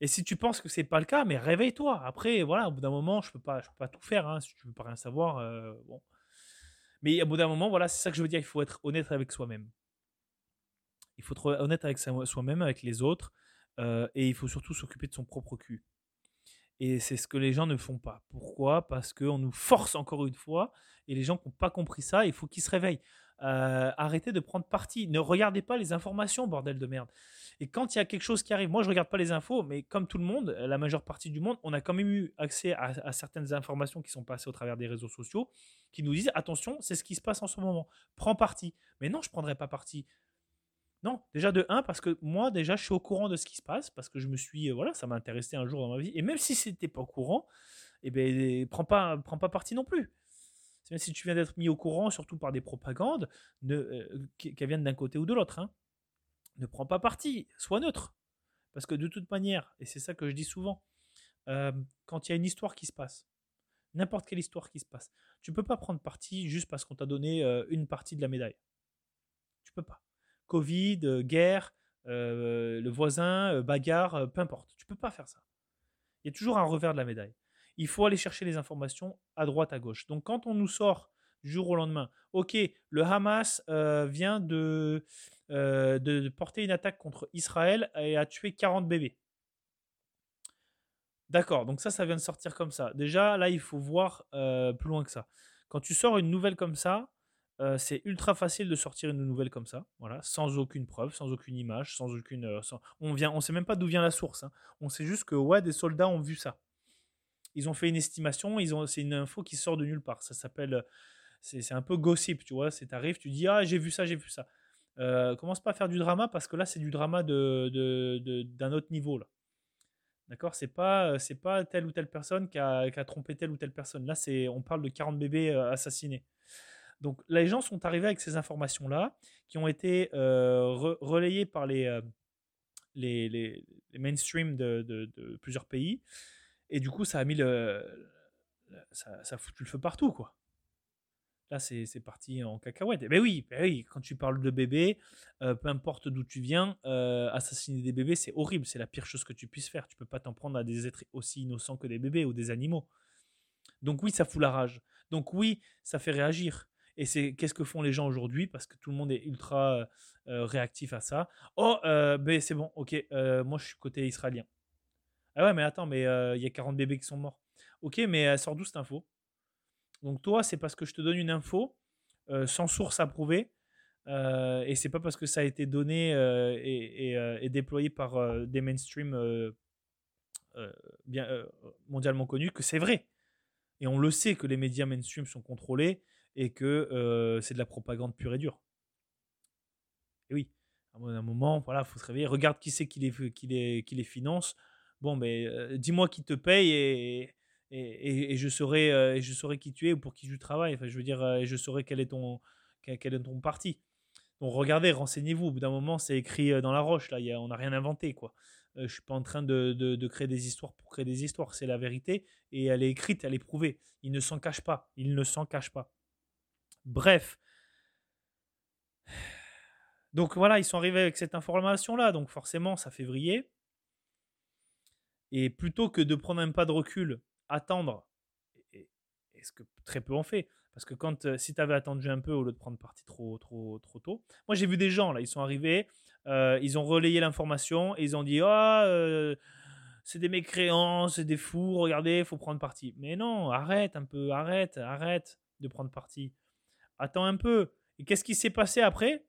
Et si tu penses que c'est pas le cas, mais réveille-toi. Après, voilà, au bout d'un moment, je peux pas, peux pas tout faire. Hein, si tu veux pas rien savoir, euh, bon. Mais au bout d'un moment, voilà, c'est ça que je veux dire. Il faut être honnête avec soi-même. Il faut être honnête avec soi-même, avec les autres, euh, et il faut surtout s'occuper de son propre cul. Et c'est ce que les gens ne font pas. Pourquoi? Parce qu'on nous force encore une fois, et les gens qui n'ont pas compris ça, il faut qu'ils se réveillent. Euh, arrêtez de prendre parti. Ne regardez pas les informations, bordel de merde. Et quand il y a quelque chose qui arrive, moi je regarde pas les infos, mais comme tout le monde, la majeure partie du monde, on a quand même eu accès à, certaines informations qui sont passées au travers des réseaux sociaux, qui nous disent attention, c'est ce qui se passe en ce moment. Prends parti. Mais non, je prendrai pas parti. Non, déjà de 1, parce que moi, déjà, je suis au courant de ce qui se passe, parce que je me suis, euh, voilà, ça m'a intéressé un jour dans ma vie. Et même si c'était pas au courant, eh ben, prends pas, prends pas parti non plus. Même si tu viens d'être mis au courant, surtout par des propagandes, euh, qu'elles viennent d'un côté ou de l'autre. Hein ne prends pas parti, sois neutre. Parce que de toute manière, et c'est ça que je dis souvent, euh, quand il y a une histoire qui se passe, n'importe quelle histoire qui se passe, tu peux pas prendre parti juste parce qu'on t'a donné euh, une partie de la médaille. Tu peux pas. Covid, guerre, le voisin, bagarre, peu importe. Tu peux pas faire ça. Il y a toujours un revers de la médaille. Il faut aller chercher les informations à droite, à gauche. Donc quand on nous sort jour au lendemain, ok, le Hamas vient de euh, de, porter une attaque contre Israël et a tué 40 bébés. D'accord, donc ça, ça vient de sortir comme ça. Déjà, là, il faut voir euh, plus loin que ça. Quand tu sors une nouvelle comme ça, euh, c'est ultra facile de sortir une nouvelle comme ça, voilà, sans aucune preuve, sans aucune image, sans aucune. On vient, on sait même pas d'où vient la source. Hein. On sait juste que ouais, des soldats ont vu ça. Ils ont fait une estimation, ils ont, c'est une info qui sort de nulle part. Ça s'appelle, c'est, un peu gossip, tu vois. C'est t'arrives, tu dis ah j'ai vu ça, j'ai vu ça. Euh, commence pas à faire du drama parce que là c'est du drama de, d'un autre niveau là. D'accord? C'est pas euh, c'est pas telle ou telle personne qui a, qui a, trompé telle ou telle personne. Là c'est on parle de 40 bébés euh, assassinés. Donc les gens sont arrivés avec ces informations là qui ont été relayées par les, les, les, mainstream de, de, plusieurs pays et du coup ça a mis le ça, ça le feu partout quoi. Là, c'est parti en cacahuète. Mais ben oui, ben oui, quand tu parles de bébés, euh, peu importe d'où tu viens, euh, assassiner des bébés, c'est horrible. C'est la pire chose que tu puisses faire. Tu peux pas t'en prendre à des êtres aussi innocents que des bébés ou des animaux. Donc oui, ça fout la rage. Donc oui, ça fait réagir. Et c'est qu'est-ce que font les gens aujourd'hui? Parce que tout le monde est ultra euh, réactif à ça. Oh, ben c'est bon, ok, moi je suis côté israélien. Ah ouais, mais attends, mais il y a 40 bébés qui sont morts. Ok, mais elle sort d'où cette info? Donc toi, c'est parce que je te donne une info sans source approuvée Euh, et c'est pas parce que ça a été donné et, et, déployé par des mainstream bien mondialement connus que c'est vrai. Et on le sait que les médias mainstream sont contrôlés et que c'est de la propagande pure et dure. Et oui, à un moment, voilà, faut se réveiller. Regarde qui c'est qui les, qui les, qui les finance. Bon, mais dis-moi qui te paye et, et, et, je saurai, je saurai qui tu es ou pour qui tu travailles. Enfin, je veux dire, je saurai quel est ton, quel est ton parti. Donc regardez, renseignez-vous. Au bout d'un moment, c'est écrit dans la roche. Là, on n'a rien inventé. quoi. Je suis pas en train de, créer des histoires pour créer des histoires. C'est la vérité et elle est écrite, elle est prouvée. Il ne s'en cache pas. Il ne s'en cache pas. Bref. Donc voilà, ils sont arrivés avec cette information-là. Donc forcément, ça fait vriller. Et plutôt que de prendre un pas de recul, attendre, et, ce que très peu ont fait, parce que quand, euh, si tu avais attendu un peu au lieu de prendre parti trop, trop, trop tôt. Moi, j'ai vu des gens, là, ils sont arrivés, euh, ils ont relayé l'information et ils ont dit Ah, euh, c'est des mécréants, c'est des fous, regardez, faut prendre parti. Mais non, arrête un peu, arrête, arrête de prendre parti. Attends un peu. Et qu'est-ce qui s'est passé après?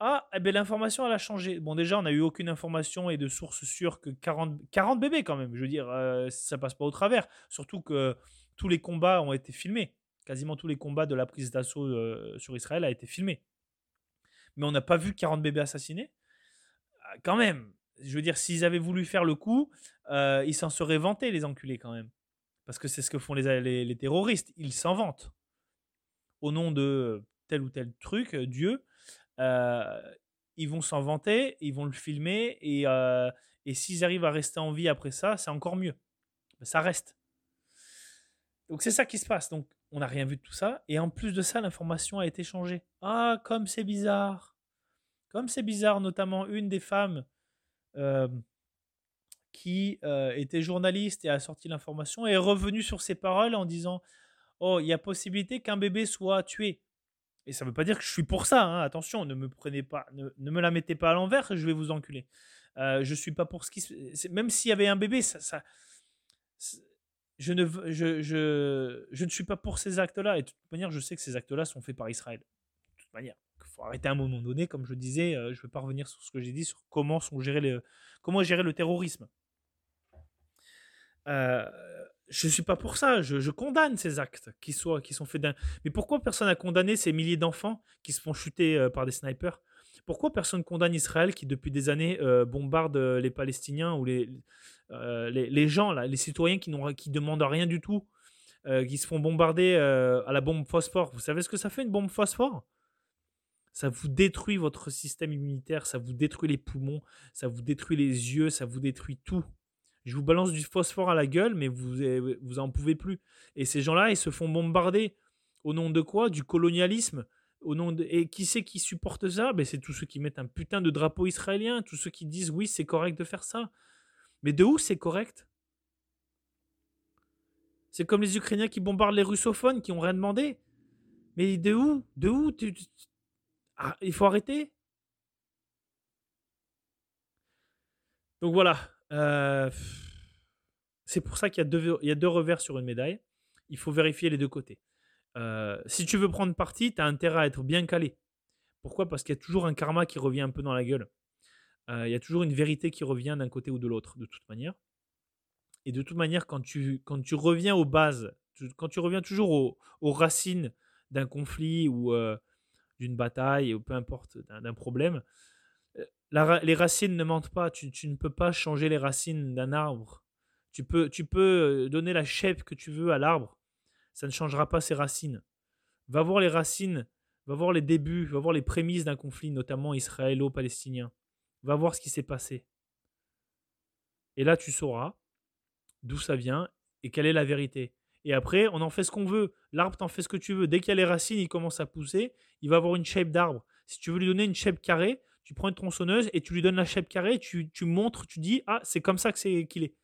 Ah, eh ben, l'information, elle a changé. Bon, déjà, on n'a eu aucune information et de source sûre que 40, 40 bébés, quand même. Je veux dire, ça passe pas au travers. Surtout que tous les combats ont été filmés quasiment tous les combats de la prise d'assaut euh, sur Israël a été filmé. Mais on n'a pas vu 40 bébés assassinés. Ah, quand même, je veux dire, s'ils avaient voulu faire le coup, euh, ils s'en seraient vantés, les enculés, quand même. Parce que c'est ce que font les, les, terroristes. Ils s'en vantent. Au nom de tel ou tel truc, euh, Dieu, ils vont s'en vanter, ils vont le filmer, et, et s'ils arrivent à rester en vie après ça, c'est encore mieux. Ça reste. Donc c'est ça qui se passe. Donc on n'a rien vu de tout ça. Et en plus de ça, l'information a été changée. Ah, comme c'est bizarre. Comme c'est bizarre, notamment une des femmes euh, qui euh, était journaliste et a sorti l'information est revenue sur ses paroles en disant Oh, il y a possibilité qu'un bébé soit tué. Et ça ne veut pas dire que je suis pour ça. Hein. Attention, ne me prenez pas, ne, me la mettez pas à l'envers, je vais vous enculer. Euh, je suis pas pour ce qui, même s'il y avait un bébé, ça, ça je ne, suis pas pour ces actes-là. Et de toute manière, je sais que ces actes-là sont faits par Israël. De toute manière, il faut arrêter à un moment donné. Comme je disais, euh, je ne vais pas revenir sur ce que j'ai dit, sur comment, sont gérés comment gérer le terrorisme. Euh, je suis pas pour ça. Je, condamne ces actes qui, soient, qui sont faits d'un. Mais pourquoi personne n'a condamné ces milliers d'enfants qui se font chuter euh, par des snipers? Pourquoi personne condamne Israël qui, depuis des années, bombarde les Palestiniens ou les, euh, les, gens, là, les citoyens qui, qui demandent rien du tout, euh, qui se font bombarder euh, à la bombe phosphore? Vous savez ce que ça fait une bombe phosphore? Ça vous détruit votre système immunitaire, ça vous détruit les poumons, ça vous détruit les yeux, ça vous détruit tout. Je vous balance du phosphore à la gueule, mais vous, vous en pouvez plus. Et ces gens-là, ils se font bombarder. Au nom de quoi? Du colonialisme? Au nom de... Et qui c'est qui supporte ça? Ben, C'est tous ceux qui mettent un putain de drapeau israélien, tous ceux qui disent oui, c'est correct de faire ça. Mais de où c'est correct? C'est comme les Ukrainiens qui bombardent les russophones, qui ont rien demandé. Mais de où? De où? Ah, Il faut arrêter? Donc voilà. Euh, c'est pour ça qu'il y, a deux, revers sur une médaille. Il faut vérifier les deux côtés. Euh, si tu veux prendre parti, tu as intérêt à être bien calé. Pourquoi? Parce qu'il y a toujours un karma qui revient un peu dans la gueule. Euh, il y a toujours une vérité qui revient d'un côté ou de l'autre, de toute manière. Et de toute manière, quand tu, reviens aux bases, quand tu reviens toujours aux, racines d'un conflit ou d'une bataille, ou peu importe, d'un problème, euh, les racines ne mentent pas. Tu, ne peux pas changer les racines d'un arbre. Tu peux, peux donner la shape que tu veux à l'arbre. Ça ne changera pas ses racines. Va voir les racines, va voir les débuts, va voir les prémices d'un conflit, notamment israélo-palestinien. Va voir ce qui s'est passé. Et là, tu sauras d'où ça vient et quelle est la vérité. Et après, on en fait ce qu'on veut. L'arbre, t'en fais ce que tu veux. Dès qu'il y a les racines, il commence à pousser. Il va avoir une shape d'arbre. Si tu veux lui donner une shape carrée, tu prends une tronçonneuse et tu lui donnes la shape carrée. Tu, tu montres, tu dis Ah, c'est comme ça que c'est qu'il est.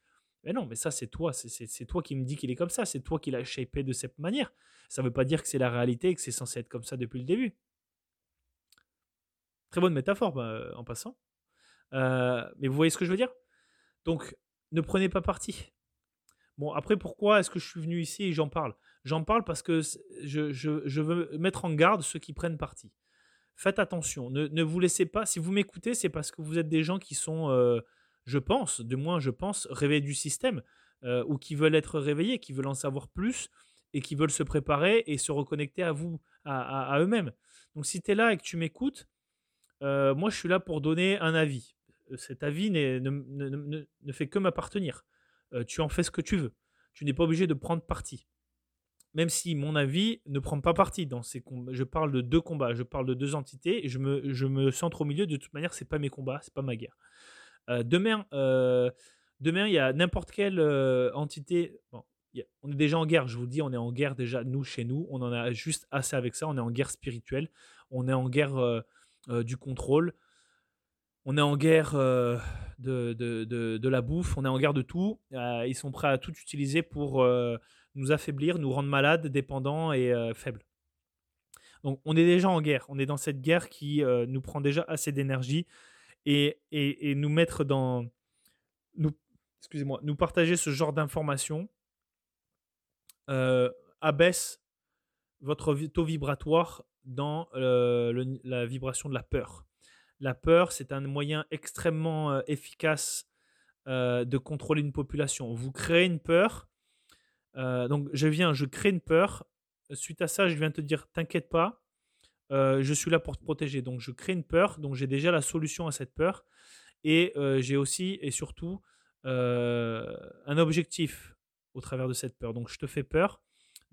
Mais non, mais ça, c'est toi. C'est toi qui me dis qu'il est comme ça. C'est toi qui l'as shapé de cette manière. Ça ne veut pas dire que c'est la réalité et que c'est censé être comme ça depuis le début. Très bonne métaphore, bah, en passant. Euh, mais vous voyez ce que je veux dire? Donc, ne prenez pas parti. Bon, après, pourquoi est-ce que je suis venu ici et j'en parle? J'en parle parce que je, je, veux mettre en garde ceux qui prennent parti. Faites attention. Ne, vous laissez pas. Si vous m'écoutez, c'est parce que vous êtes des gens qui sont, euh, je pense, de moins je pense, réveillés du système euh, ou qui veulent être réveillés, qui veulent en savoir plus et qui veulent se préparer et se reconnecter à vous, à, eux-mêmes. Donc si tu es là et que tu m'écoutes, euh, moi je suis là pour donner un avis. Cet avis ne, ne, fait que m'appartenir. tu en fais ce que tu veux. Tu n'es pas obligé de prendre parti même si mon avis ne prend pas parti dans ces combats. Je parle de deux combats, je parle de deux entités, je me, je me centre au milieu. De toute manière, c'est pas mes combats, c'est pas ma guerre. Euh, demain, euh, demain, il y a n'importe quelle euh, entité. Bon, on est déjà en guerre, je vous dis, on est en guerre déjà, nous, chez nous. On en a juste assez avec ça. On est en guerre spirituelle. On est en guerre du contrôle. On est en guerre de, de, de, la bouffe. On est en guerre de tout. ils sont prêts à tout utiliser pour nous affaiblir, nous rendre malades, dépendants et euh, faibles. Donc on est déjà en guerre, on est dans cette guerre qui euh, nous prend déjà assez d'énergie et, et, nous mettre dans... Excusez-moi, nous partager ce genre d'informations euh, abaisse votre taux vibratoire dans la vibration de la peur. La peur, c'est un moyen extrêmement efficace de contrôler une population. Vous créez une peur, euh, donc je viens, je crée une peur. Suite à ça, je viens te dire, t'inquiète pas, euh, je suis là pour te protéger. Donc je crée une peur, donc j'ai déjà la solution à cette peur. Et euh, j'ai aussi et surtout un objectif au travers de cette peur. Donc je te fais peur.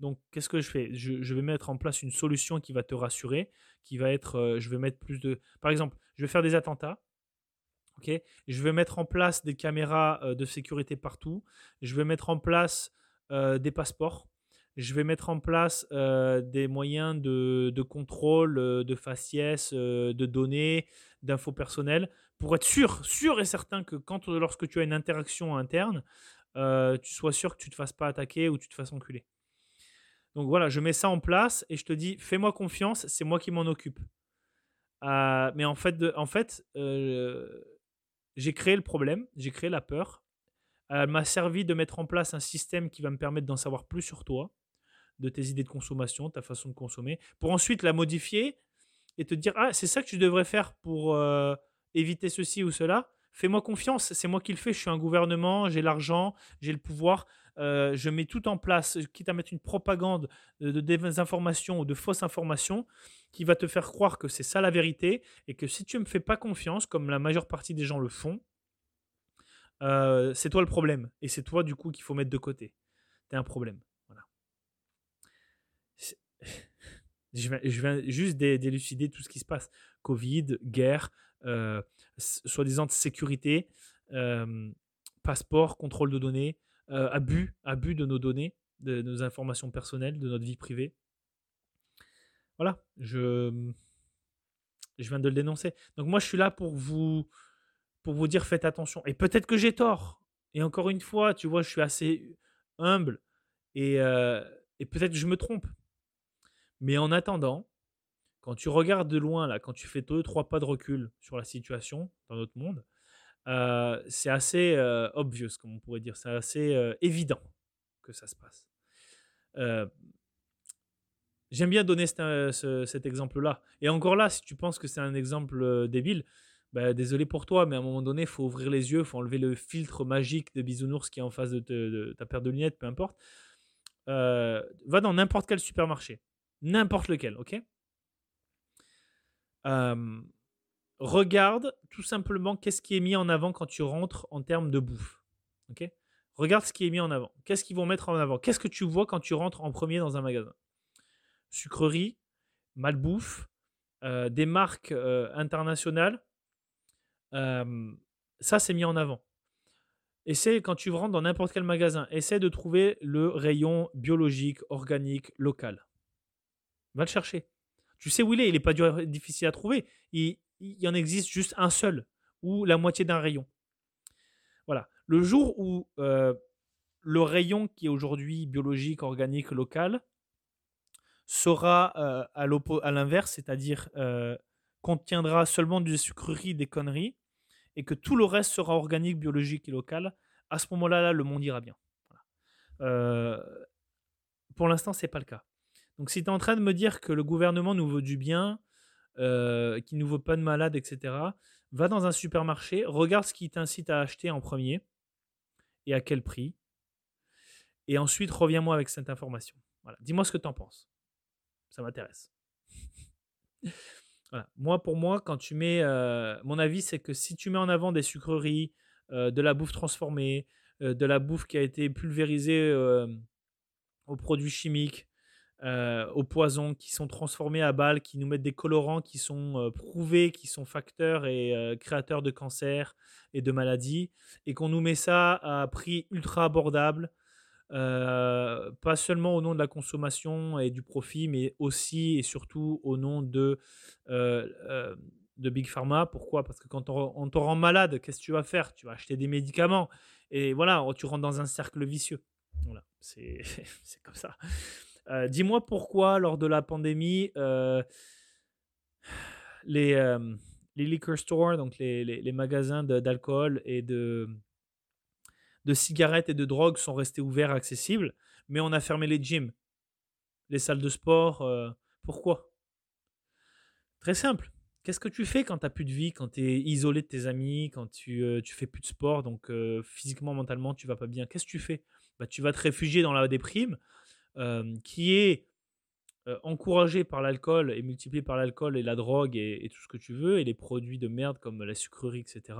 Donc qu'est-ce que je fais? Je, vais mettre en place une solution qui va te rassurer, qui va être, je vais mettre plus de... Par exemple, je vais faire des attentats. ok? Je vais mettre en place des caméras de sécurité partout. Je vais mettre en place des passeports. Je vais mettre en place euh, des moyens de, contrôle euh, de faciès, de données, d'infos personnelles, pour être sûr, sûr et certain que quand, lorsque tu as une interaction interne, tu sois sûr que tu ne te fasses pas attaquer ou tu te fasses enculer. Donc voilà, je mets ça en place et je te dis, fais-moi confiance, c'est moi qui m'en occupe. mais en fait, en fait j'ai créé le problème, j'ai créé la peur, elle m'a servi de mettre en place un système qui va me permettre d'en savoir plus sur toi, de tes idées de consommation, ta façon de consommer, pour ensuite la modifier et te dire Ah, c'est ça que tu devrais faire pour euh, éviter ceci ou cela. Fais-moi confiance, c'est moi qui le fais, je suis un gouvernement, j'ai l'argent, j'ai le pouvoir, euh, je mets tout en place, quitte à mettre une propagande de, désinformation ou de fausses informations qui va te faire croire que c'est ça la vérité et que si tu ne me fais pas confiance, comme la majeure partie des gens le font, euh, c'est toi le problème. Et c'est toi, du coup, qu'il faut mettre de côté. T'es un problème. Voilà. [LAUGHS] Je viens, juste d'élucider tout ce qui se passe. Covid, guerre, euh, soi-disant sécurité, euh, passeport, contrôle de données, abus, abus de nos données, de nos informations personnelles, de notre vie privée. Voilà, je, je viens de le dénoncer. Donc moi, je suis là pour vous, pour vous dire faites attention. Et peut-être que j'ai tort. Et encore une fois, tu vois, je suis assez humble et, euh, et peut-être que je me trompe. Mais en attendant, quand tu regardes de loin, là, quand tu fais deux, trois pas de recul sur la situation dans notre monde, euh, c'est assez euh, obvious, comme on pourrait dire. C'est assez évident que ça se passe. J'aime bien donner cet exemple-là. Et encore là, si tu penses que c'est un exemple débile, bah, désolé pour toi, mais à un moment donné, il faut ouvrir les yeux, il faut enlever le filtre magique de bisounours qui est en face de, ta paire de lunettes, peu importe. Euh, va dans n'importe quel supermarché, n'importe lequel, ok? Euh, Regarde tout simplement qu'est-ce qui est mis en avant quand tu rentres en termes de bouffe, ok? Regarde ce qui est mis en avant. Qu'est-ce qu'ils vont mettre en avant? Qu'est-ce que tu vois quand tu rentres en premier dans un magasin? Sucrerie, malbouffe, euh, des marques internationales ça, c'est mis en avant. Essaie, quand tu rentres dans n'importe quel magasin, essaie de trouver le rayon biologique, organique, local. Va le chercher. Tu sais où il est, il n'est pas difficile à trouver. Il, il y en existe juste un seul, ou la moitié d'un rayon. Voilà. Le jour où le rayon qui est aujourd'hui biologique, organique, local, sera à l'inverse, c'est-à-dire contiendra seulement des sucreries, des conneries, et que tout le reste sera organique, biologique et local, à ce moment-là, là, le monde ira bien. Euh, pour l'instant, c'est pas le cas. Donc, si tu es en train de me dire que le gouvernement nous veut du bien, euh, qui ne veut pas de malade, etc., va dans un supermarché, regarde ce qui t'incite à acheter en premier et à quel prix. Et ensuite, reviens-moi avec cette information. Dis-moi ce que tu en penses. Ça m'intéresse. [LAUGHS] Moi, pour moi, quand tu mets. Euh, mon avis, c'est que si tu mets en avant des sucreries, euh, de la bouffe transformée, de la bouffe qui a été pulvérisée aux produits chimiques, euh, aux poisons qui sont transformés à balles, qui nous mettent des colorants qui sont euh, prouvés, qui sont facteurs et euh, créateurs de cancer et de maladies, et qu'on nous met ça à prix ultra abordable, pas seulement au nom de la consommation et du profit, mais aussi et surtout au nom de, de Big Pharma. Pourquoi? Parce que quand on, te rend malade, qu'est-ce que tu vas faire? Tu vas acheter des médicaments, et voilà, tu rentres dans un cercle vicieux. Voilà, [LAUGHS] c'est comme ça. Euh, dis-moi pourquoi, lors de la pandémie, euh, les, euh, les liquor stores, donc les, les, magasins d'alcool et de, de cigarettes et de drogues sont restés ouverts, accessibles, mais on a fermé les gyms, les salles de sport. pourquoi? Très simple. Qu'est-ce que tu fais quand tu n'as plus de vie, quand tu es isolé de tes amis, quand tu, ne fais plus de sport, donc physiquement, mentalement, tu vas pas bien? Qu'est-ce que tu fais? Bah, Tu vas te réfugier dans la déprime qui est encouragé par l'alcool et multiplié par l'alcool et la drogue et, tout ce que tu veux, et les produits de merde comme la sucrerie, etc.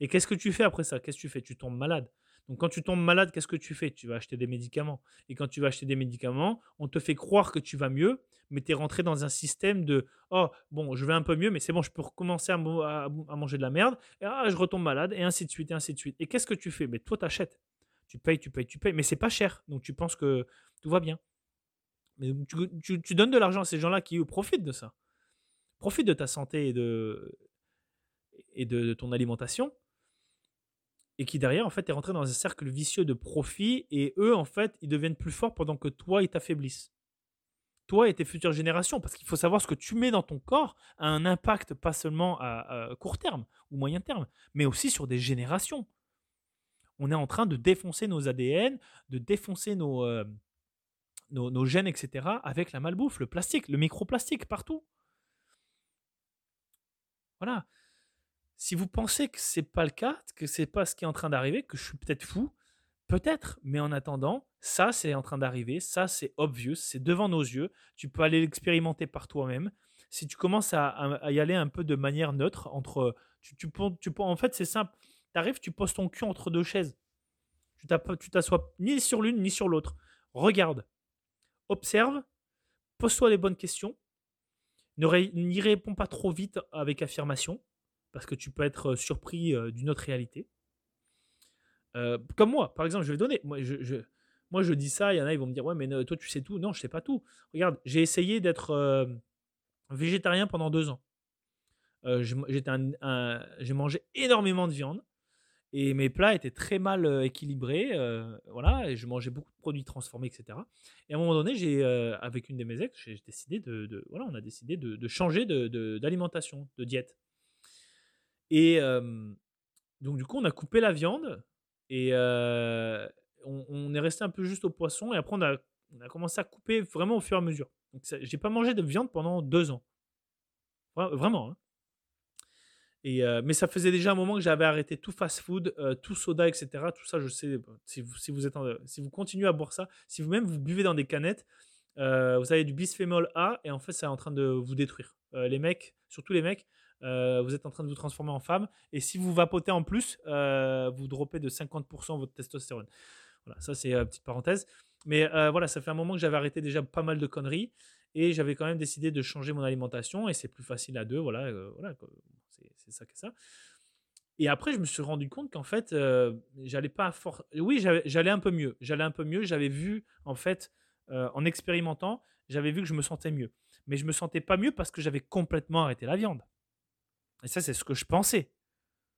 Et qu'est-ce que tu fais après ça? Qu'est-ce que tu fais? Tu tombes malade. Donc quand tu tombes malade, qu'est-ce que tu fais? Tu vas acheter des médicaments. Et quand tu vas acheter des médicaments, on te fait croire que tu vas mieux, mais tu es rentré dans un système de Oh, bon, je vais un peu mieux, mais c'est bon, je peux recommencer à, manger de la merde, et ah, je retombe malade, et ainsi de suite, et ainsi de suite. Et qu'est-ce que tu fais? Mais toi, t'achètes. Tu payes, tu payes, tu payes, mais c'est pas cher. Donc tu penses que tout va bien. Mais tu, donnes de l'argent à ces gens-là qui profitent de ça. Profitent de ta santé et de, et de, ton alimentation. Et qui derrière, en fait, est rentré dans un cercle vicieux de profit. Et eux, en fait, ils deviennent plus forts pendant que toi, ils t'affaiblissent. Toi et tes futures générations. Parce qu'il faut savoir ce que tu mets dans ton corps a un impact pas seulement à, court terme ou moyen terme, mais aussi sur des générations. On est en train de défoncer nos ADN, de défoncer nos, euh, nos, gènes, etc., avec la malbouffe, le plastique, le microplastique partout. Voilà. Si vous pensez que c'est pas le cas, que c'est pas ce qui est en train d'arriver, que je suis peut-être fou, peut-être, mais en attendant, ça c'est en train d'arriver, ça c'est obvious, c'est devant nos yeux, tu peux aller l'expérimenter par toi-même. Si tu commences à, y aller un peu de manière neutre, entre, tu, tu, en fait c'est simple, tu arrives, tu poses ton cul entre deux chaises, tu t'assois ni sur l'une ni sur l'autre, regarde, observe, pose-toi les bonnes questions, n'y réponds pas trop vite avec affirmation, parce que tu peux être euh, surpris euh, d'une autre réalité. Euh, comme moi, par exemple, je vais donner. Moi je, dis ça, il y en a, ils vont me dire Ouais, mais toi, tu sais tout. Non, je sais pas tout. Regarde, j'ai essayé d'être végétarien pendant deux ans. j'ai mangé énormément de viande. Et mes plats étaient très mal équilibrés, voilà, et je mangeais beaucoup de produits transformés, etc. Et à un moment donné, j'ai, avec une de mes ex, j'ai décidé de, voilà, on a décidé de, changer d'alimentation, de, diète. Et donc du coup, on a coupé la viande et on, est resté un peu juste au poisson. Et après, on a, commencé à couper vraiment au fur et à mesure. Donc, j'ai pas mangé de viande pendant deux ans. Vraiment. Hein. Euh, mais ça faisait déjà un moment que j'avais arrêté tout fast-food, tout soda, etc. Tout ça, je sais. Si vous, continuez à boire ça, si vous-même vous buvez dans des canettes, vous avez du bisphénol A et en fait, c'est en train de vous détruire. les mecs, surtout les mecs, vous êtes en train de vous transformer en femme. Et si vous vapotez en plus, vous droppez de 50% votre testostérone. Voilà, ça c'est une petite parenthèse. Mais voilà, ça fait un moment que j'avais arrêté déjà pas mal de conneries et j'avais quand même décidé de changer mon alimentation et c'est plus facile à deux. Voilà, voilà c'est ça que ça. Et après, je me suis rendu compte qu'en fait, euh, j'allais pas fort. Oui, j'allais un peu mieux. J'allais un peu mieux. J'avais vu, en fait, euh, en expérimentant, j'avais vu que je me sentais mieux. Mais je me sentais pas mieux parce que j'avais complètement arrêté la viande. Et ça, c'est ce que je pensais.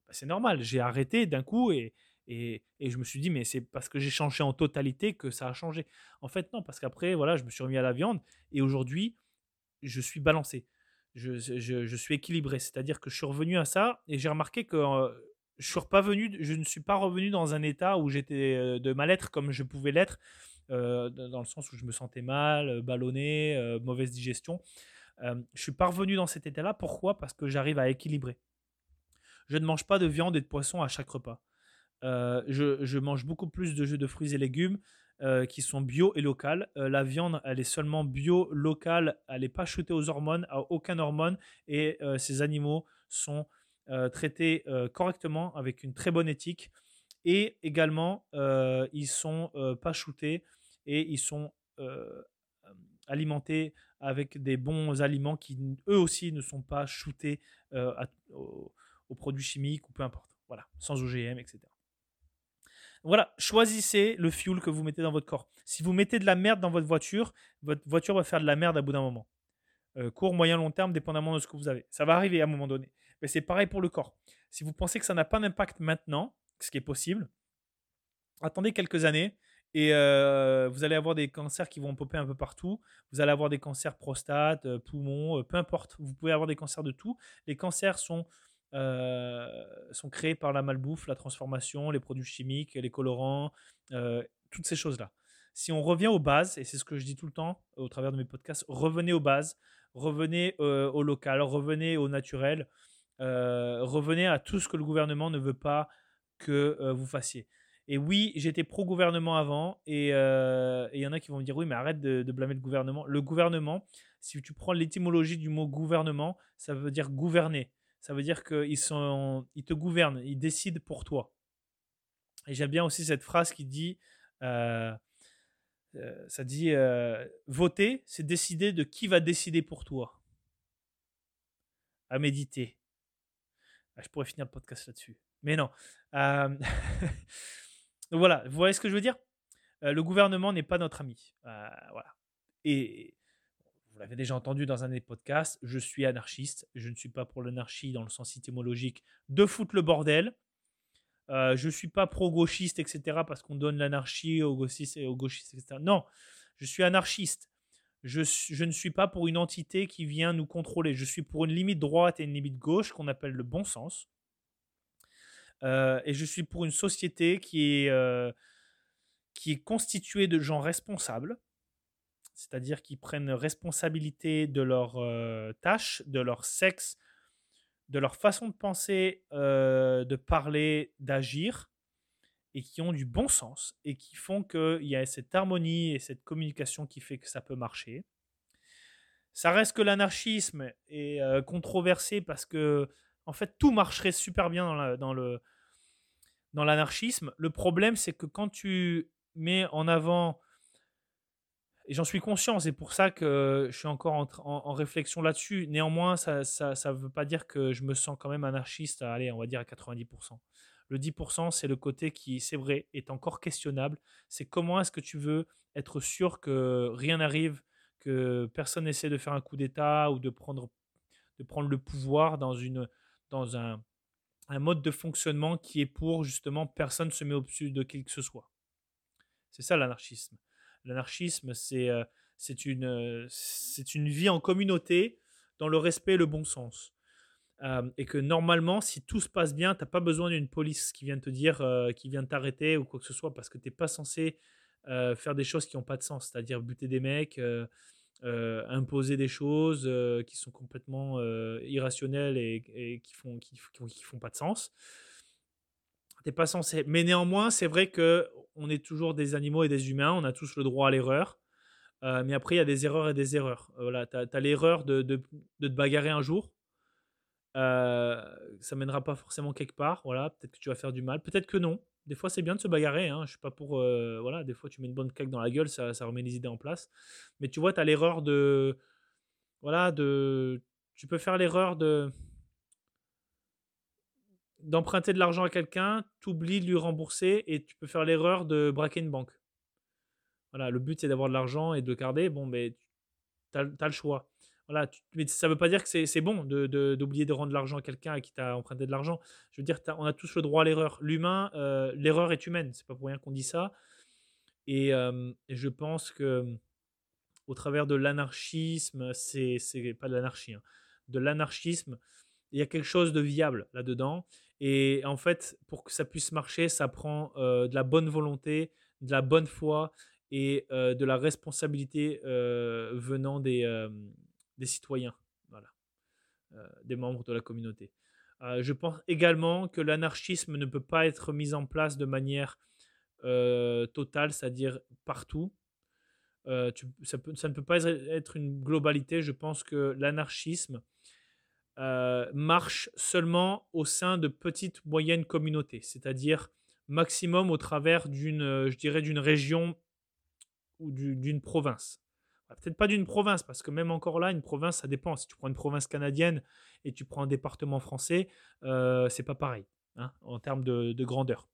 Bah, c'est normal. J'ai arrêté d'un coup et, et, et, je me suis dit, mais c'est parce que j'ai changé en totalité que ça a changé. En fait, non, parce qu'après, voilà, je me suis remis à la viande et aujourd'hui, je suis balancé je, suis équilibré. C'est-à-dire que je suis revenu à ça et j'ai remarqué que euh, je, suis pas je ne suis pas revenu dans un état où j'étais euh, de mal-être comme je pouvais l'être, euh, dans le sens où je me sentais mal, ballonné, mauvaise digestion. Je suis parvenu dans cet état-là. Pourquoi? Parce que j'arrive à équilibrer. Je ne mange pas de viande et de poisson à chaque repas. je, mange beaucoup plus de jeux de fruits et légumes qui sont bio et locales. la viande, elle est seulement bio, locale, elle n'est pas shootée aux hormones, à aucun hormone, et ces animaux sont traités correctement avec une très bonne éthique. Et également, ils sont pas shootés et ils sont alimentés avec des bons aliments qui eux aussi ne sont pas shootés aux, produits chimiques ou peu importe. Voilà, sans OGM, etc. Voilà, choisissez le fuel que vous mettez dans votre corps. Si vous mettez de la merde dans votre voiture, votre voiture va faire de la merde à bout d'un moment. court, moyen, long terme, dépendamment de ce que vous avez. Ça va arriver à un moment donné. Mais c'est pareil pour le corps. Si vous pensez que ça n'a pas d'impact maintenant, ce qui est possible, attendez quelques années et vous allez avoir des cancers qui vont popper un peu partout. Vous allez avoir des cancers prostate, poumons, peu importe. Vous pouvez avoir des cancers de tout. Les cancers sont, sont créés par la malbouffe, la transformation, les produits chimiques, les colorants, toutes ces choses-là. Si on revient aux bases, et c'est ce que je dis tout le temps au travers de mes podcasts, revenez aux bases, revenez au local, revenez au naturel, revenez à tout ce que le gouvernement ne veut pas que vous fassiez. Et oui, j'étais pro-gouvernement avant, et il y en a qui vont me dire oui, mais arrête de, blâmer le gouvernement. Le gouvernement, si tu prends l'étymologie du mot gouvernement, ça veut dire gouverner. Ça veut dire qu'ils ils te gouvernent, ils décident pour toi. Et j'aime bien aussi cette phrase qui dit, ça dit, voter, c'est décider de qui va décider pour toi. À méditer. Ah, je pourrais finir le podcast là-dessus. Mais non. [LAUGHS] Donc voilà, vous voyez ce que je veux dire? Le gouvernement n'est pas notre ami. Voilà. Et vous l'avez déjà entendu dans un des podcasts, je suis anarchiste. Je ne suis pas pour l'anarchie dans le sens étymologique de foutre le bordel. Je ne suis pas pro-gauchiste, etc., parce qu'on donne l'anarchie aux gauchistes, et aux gauchistes, etc. Non, je suis anarchiste. Je, ne suis pas pour une entité qui vient nous contrôler. Je suis pour une limite droite et une limite gauche qu'on appelle le bon sens. Euh, et je suis pour une société qui est, euh, qui est constituée de gens responsables, c'est-à-dire qui prennent responsabilité de leurs euh, tâches, de leur sexe, de leur façon de penser, de parler, d'agir, et qui ont du bon sens, et qui font qu'il y a cette harmonie et cette communication qui fait que ça peut marcher. Ça reste que l'anarchisme est controversé parce que en fait, tout marcherait super bien dans, le dans l'anarchisme. Le problème, c'est que quand tu mets en avant, et j'en suis conscient, c'est pour ça que je suis encore en, réflexion là-dessus. Néanmoins, ça ne veut pas dire que je me sens quand même anarchiste, allez, on va dire à 90%. Le 10%, c'est le côté qui, c'est vrai, est encore questionnable. C'est comment est-ce que tu veux être sûr que rien n'arrive, que personne n'essaie de faire un coup d'État ou de prendre, de prendre le pouvoir dans, une, dans un, un mode de fonctionnement qui est pour justement personne ne se met au-dessus de qui que ce soit. C'est ça l'anarchisme. L'anarchisme, c'est euh, une, euh, une vie en communauté dans le respect et le bon sens. Euh, et que normalement, si tout se passe bien, tu n'as pas besoin d'une police qui vient te dire, qui vient t'arrêter ou quoi que ce soit, parce que tu n'es pas censé faire des choses qui n'ont pas de sens, c'est-à-dire buter des mecs, euh, imposer des choses euh, qui sont complètement euh, irrationnelles et, qui font qui, qui, font pas de sens. T'es pas censé. Mais néanmoins, c'est vrai que on est toujours des animaux et des humains. On a tous le droit à l'erreur. mais après, il y a des erreurs et des erreurs. voilà, tu as, l'erreur de, de, de, te bagarrer un jour. ça mènera pas forcément quelque part. Voilà, peut-être que tu vas faire du mal. Peut-être que non des fois, c'est bien de se bagarrer. Hein. Je suis pas pour. Euh, voilà, des fois, tu mets une bonne claque dans la gueule, ça, remet les idées en place. Mais tu vois, tu as l'erreur de. Voilà, de. Tu peux faire l'erreur de. D'emprunter de l'argent à quelqu'un, tu oublies de lui rembourser et tu peux faire l'erreur de braquer une banque. Voilà, le but c'est d'avoir de l'argent et de garder. Bon, mais tu as, le choix. Voilà, mais ça ne veut pas dire que c'est bon d'oublier de, de, rendre l'argent à quelqu'un qui tu as emprunté de l'argent. Je veux dire, on a tous le droit à l'erreur. L'humain, euh, l'erreur est humaine. C'est pas pour rien qu'on dit ça. Et, euh, je pense que au travers de l'anarchisme, c'est pas de l'anarchie, hein, de l'anarchisme, il y a quelque chose de viable là-dedans. Et en fait, pour que ça puisse marcher, ça prend euh, de la bonne volonté, de la bonne foi et de la responsabilité venant des des citoyens, voilà, des membres de la communauté. je pense également que l'anarchisme ne peut pas être mis en place de manière totale, c'est-à-dire partout. ça, ça, ne peut pas être une globalité. Je pense que l'anarchisme marche seulement au sein de petites, moyennes communautés, c'est-à-dire maximum au travers d'une, je dirais, d'une région ou d'une province. Peut-être pas d'une province, parce que même encore là, une province, ça dépend. Si tu prends une province canadienne et tu prends un département français, euh, c'est pas pareil hein, en termes de, grandeur.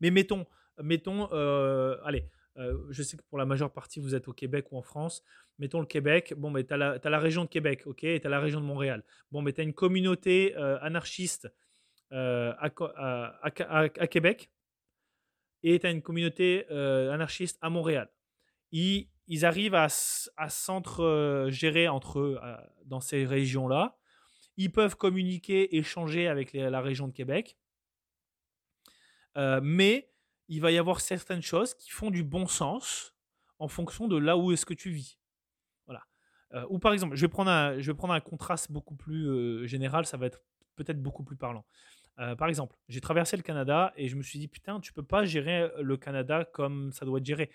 Mais mettons, mettons, euh, allez, euh, je sais que pour la majeure partie, vous êtes au Québec ou en France. Mettons le Québec. Bon, mais tu as, la région de Québec, ok, et tu as la région de Montréal. Bon, mais tu as une communauté anarchiste à, Québec et tu as une communauté anarchiste à Montréal arrivent à, s'entre-gérer entre eux dans ces régions-là. Ils peuvent communiquer, échanger avec la région de Québec. Euh, mais il va y avoir certaines choses qui font du bon sens en fonction de là où est-ce que tu vis. Voilà. Euh, ou par exemple, je vais prendre un, contraste beaucoup plus euh, général, ça va être peut-être beaucoup plus parlant. par exemple, j'ai traversé le Canada et je me suis dit, putain, tu peux pas gérer le Canada comme ça doit être géré.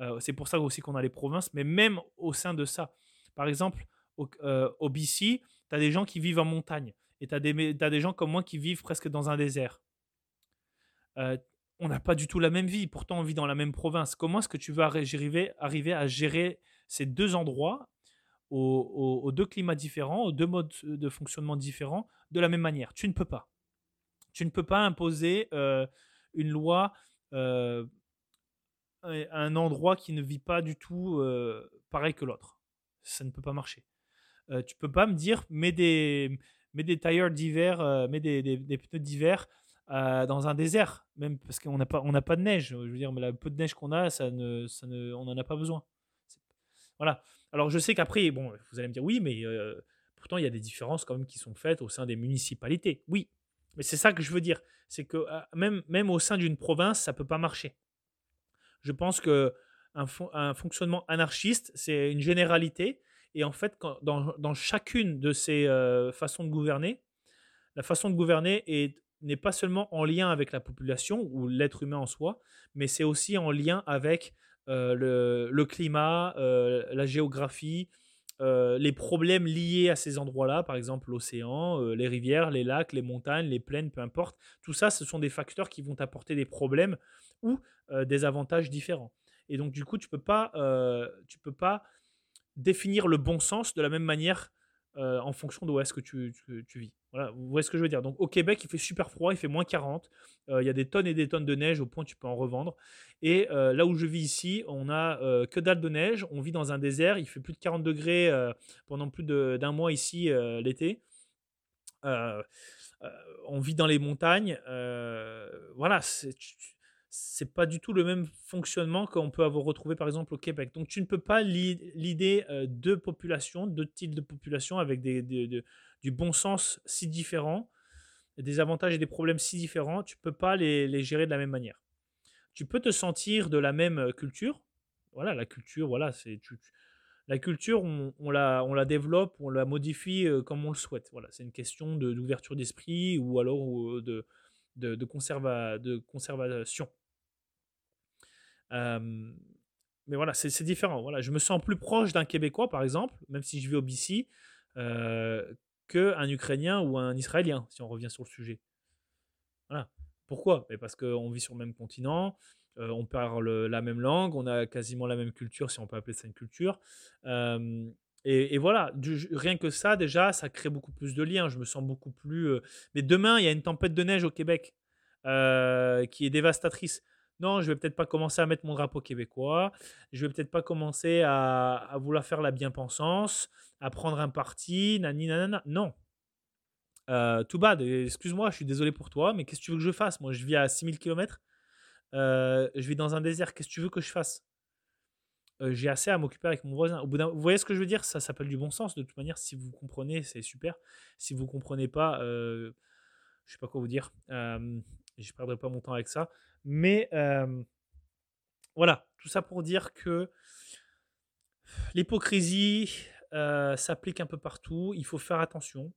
Euh, c'est pour ça aussi qu'on a les provinces, mais même au sein de ça. Par exemple, au, euh, BC, tu as des gens qui vivent en montagne et tu as, des gens comme moi qui vivent presque dans un désert. Euh, on n'a pas du tout la même vie, pourtant on vit dans la même province. Comment est-ce que tu veux arriver, arriver à gérer ces deux endroits aux, deux climats différents, aux deux modes de fonctionnement différents, de la même manière? Tu ne peux pas. Tu ne peux pas imposer une loi un endroit qui ne vit pas du tout euh, pareil que l'autre. Ça ne peut pas marcher. Euh, tu peux pas me dire, mets des, mets des tires d'hiver, euh, mets des, pneus d'hiver dans un désert, même parce qu'on n'a pas, pas de neige. Je veux dire, mais le peu de neige qu'on a, ça ne, ça ne, on n'en a pas besoin. Voilà. Alors je sais qu'après, bon, vous allez me dire, oui, mais pourtant il y a des différences quand même qui sont faites au sein des municipalités. Oui, mais c'est ça que je veux dire. C'est que même, même au sein d'une province, ça peut pas marcher. Je pense que un, fonctionnement anarchiste, c'est une généralité. Et en fait, dans, chacune de ces euh, façons de gouverner, la façon de gouverner n'est pas seulement en lien avec la population ou l'être humain en soi, mais c'est aussi en lien avec euh, le, climat, euh, la géographie, les problèmes liés à ces endroits-là, par exemple l'océan, les rivières, les lacs, les montagnes, les plaines, peu importe. Tout ça, ce sont des facteurs qui vont apporter des problèmes ou des avantages différents. Et donc, du coup, tu peux pas, tu peux pas définir le bon sens de la même manière en fonction de où est-ce que tu, vis. Voilà, vous voyez ce que je veux dire. Donc, au Québec, il fait super froid, il fait moins 40. Il y a des tonnes et des tonnes de neige au point où tu peux en revendre. Et là où je vis ici, on a que dalle de neige. On vit dans un désert. Il fait plus de 40 degrés pendant plus d'un mois ici l'été. on vit dans les montagnes. voilà, c'est pas du tout le même fonctionnement qu'on peut avoir retrouvé par exemple au Québec. Donc tu ne peux pas l'idée euh, de population, de types de population avec des, du bon sens si différent, des avantages et des problèmes si différents, tu peux pas les, gérer de la même manière. Tu peux te sentir de la même euh, culture. Voilà, la culture, voilà, c'est la culture, on, la, on la développe, on la modifie euh, comme on le souhaite. Voilà, c'est une question d'ouverture d'esprit ou alors de, de, conservation mais voilà, c'est différent. Voilà, je me sens plus proche d'un Québécois, par exemple, même si je vis au BC, euh, qu'un Ukrainien ou un Israélien, si on revient sur le sujet. Voilà. Pourquoi? Mais Parce qu'on vit sur le même continent, on parle la même langue, on a quasiment la même culture, si on peut appeler ça une culture. Et, voilà, rien que ça, déjà, ça crée beaucoup plus de liens. Je me sens beaucoup plus. Mais demain, il y a une tempête de neige au Québec qui est dévastatrice non, je vais peut-être pas commencer à mettre mon drapeau québécois, je vais peut-être pas commencer à, vouloir faire la bien-pensance, à prendre un parti, nani nanana. Non. Tout bad, excuse-moi, je suis désolé pour toi, mais qu'est-ce que tu veux que je fasse? Moi, je vis à 6000 km, je vis dans un désert, qu'est-ce que tu veux que je fasse? Euh, J'ai assez à m'occuper avec mon voisin. Au bout vous voyez ce que je veux dire? Ça s'appelle du bon sens, de toute manière, si vous comprenez, c'est super. Si vous comprenez pas, je sais pas quoi vous dire. je ne perdrai pas mon temps avec ça. Mais voilà, tout ça pour dire que l'hypocrisie, s'applique un peu partout. Il faut faire attention.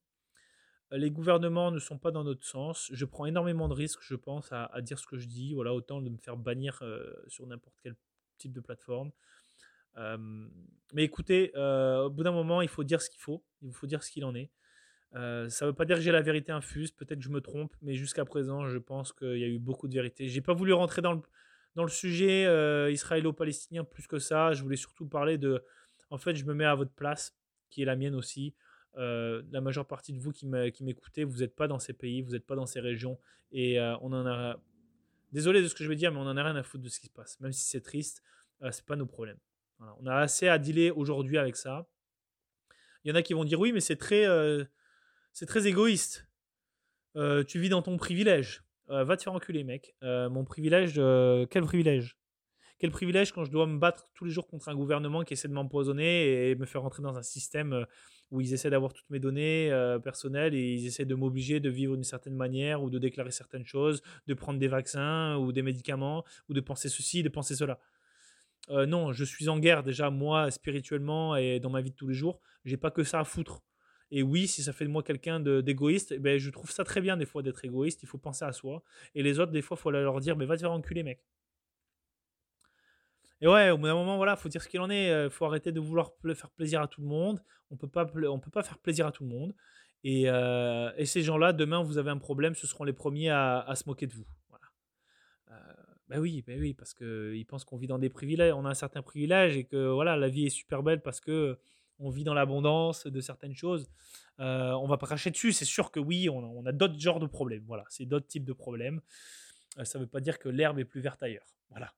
Les gouvernements ne sont pas dans notre sens. Je prends énormément de risques, je pense, à, dire ce que je dis. Voilà, autant de me faire bannir sur n'importe quel type de plateforme. Mais écoutez, au bout d'un moment, il faut dire ce qu'il faut. Il faut dire ce qu'il en est. Ça ne veut pas dire que j'ai la vérité infuse, peut-être que je me trompe, mais jusqu'à présent, je pense qu'il y a eu beaucoup de vérité. J'ai pas voulu rentrer dans le, dans le sujet israélo-palestinien plus que ça. Je voulais surtout parler de. En fait, je me mets à votre place, qui est la mienne aussi. La majeure partie de vous qui m'écoutez, vous n'êtes pas dans ces pays, vous n'êtes pas dans ces régions, et on en a. Désolé de ce que je vais dire, mais on en a rien à foutre de ce qui se passe. Même si c'est triste, c'est pas nos problèmes. On a assez à dealer aujourd'hui avec ça. Il y en a qui vont dire oui, mais c'est très c'est très égoïste. Euh, tu vis dans ton privilège. Euh, va te faire enculer, mec. Euh, mon privilège, quel privilège? Quel privilège quand je dois me battre tous les jours contre un gouvernement qui essaie de m'empoisonner et me faire rentrer dans un système où ils essaient d'avoir toutes mes données personnelles et ils essaient de m'obliger de vivre d'une certaine manière ou de déclarer certaines choses, de prendre des vaccins ou des médicaments ou de penser ceci, de penser cela. Non, je suis en guerre déjà moi spirituellement et dans ma vie de tous les jours. J'ai pas que ça à foutre. Et oui, si ça fait de moi quelqu'un d'égoïste, eh ben, je trouve ça très bien des fois d'être égoïste. Il faut penser à soi. Et les autres, des fois, il faut leur dire, mais va te faire enculer, mec. Et ouais, au bout d'un moment, voilà, faut dire ce qu'il en est. Il euh, faut arrêter de vouloir faire plaisir à tout le monde. On peut pas, peut pas faire plaisir à tout le monde. Et, euh, et ces gens-là, demain, vous avez un problème, ce seront les premiers à se moquer de vous. Euh, ben oui, ben oui, parce qu'ils pensent qu'on vit dans des privilèges, on a un certain privilège et que voilà, la vie est super belle parce que on vit dans l'abondance de certaines choses. Euh, on va pas cracher dessus, c'est sûr que oui, on, a d'autres genres de problèmes. Voilà, c'est d'autres types de problèmes. Euh, ça ne veut pas dire que l'herbe est plus verte ailleurs. Voilà.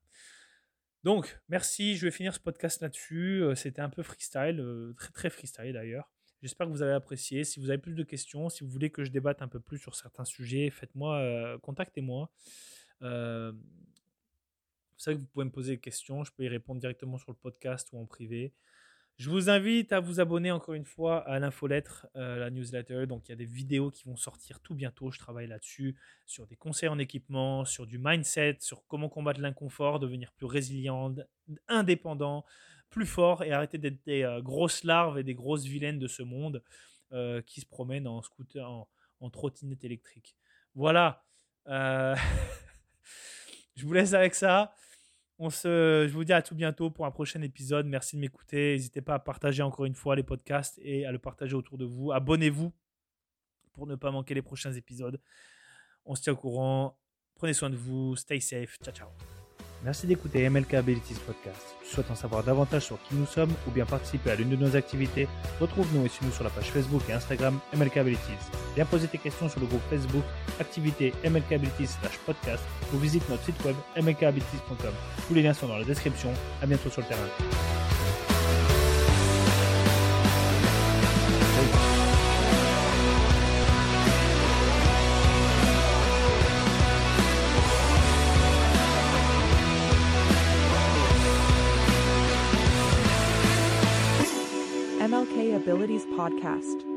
Donc, merci. Je vais finir ce podcast là-dessus. Euh, c'était un peu freestyle, très très freestyle d'ailleurs. J'espère que vous avez apprécié. Si vous avez plus de questions, si vous voulez que je débatte un peu plus sur certains sujets, faites-moi, contactez-moi. Vous savez que vous pouvez me poser des questions. Je peux y répondre directement sur le podcast ou en privé. Je vous invite à vous abonner encore une fois à l'infolettre, euh, la newsletter. Donc, il y a des vidéos qui vont sortir tout bientôt. Je travaille là-dessus, sur des conseils en équipement, sur du mindset, sur comment combattre l'inconfort, devenir plus résilient, indépendant, plus fort et arrêter d'être des euh, grosses larves et des grosses vilaines de ce monde euh, qui se promènent en scooter, en, trottinette électrique. Voilà. [LAUGHS] je vous laisse avec ça. Je vous dis à tout bientôt pour un prochain épisode. Merci de m'écouter. N'hésitez pas à partager encore une fois les podcasts et à le partager autour de vous. Abonnez-vous pour ne pas manquer les prochains épisodes. On se tient au courant. Prenez soin de vous. Stay safe. Ciao, ciao. Merci d'écouter MLK Abilities Podcast. Si tu souhaites en savoir davantage sur qui nous sommes ou bien participer à l'une de nos activités, retrouve-nous et suis-nous sur la page Facebook et Instagram MLK Abilities. Viens poser tes questions sur le groupe Facebook Activité MLK Abilities slash podcast ou visite notre site web mlkabilities.com. Tous les liens sont dans la description. À bientôt sur le terrain. Abilities Podcast.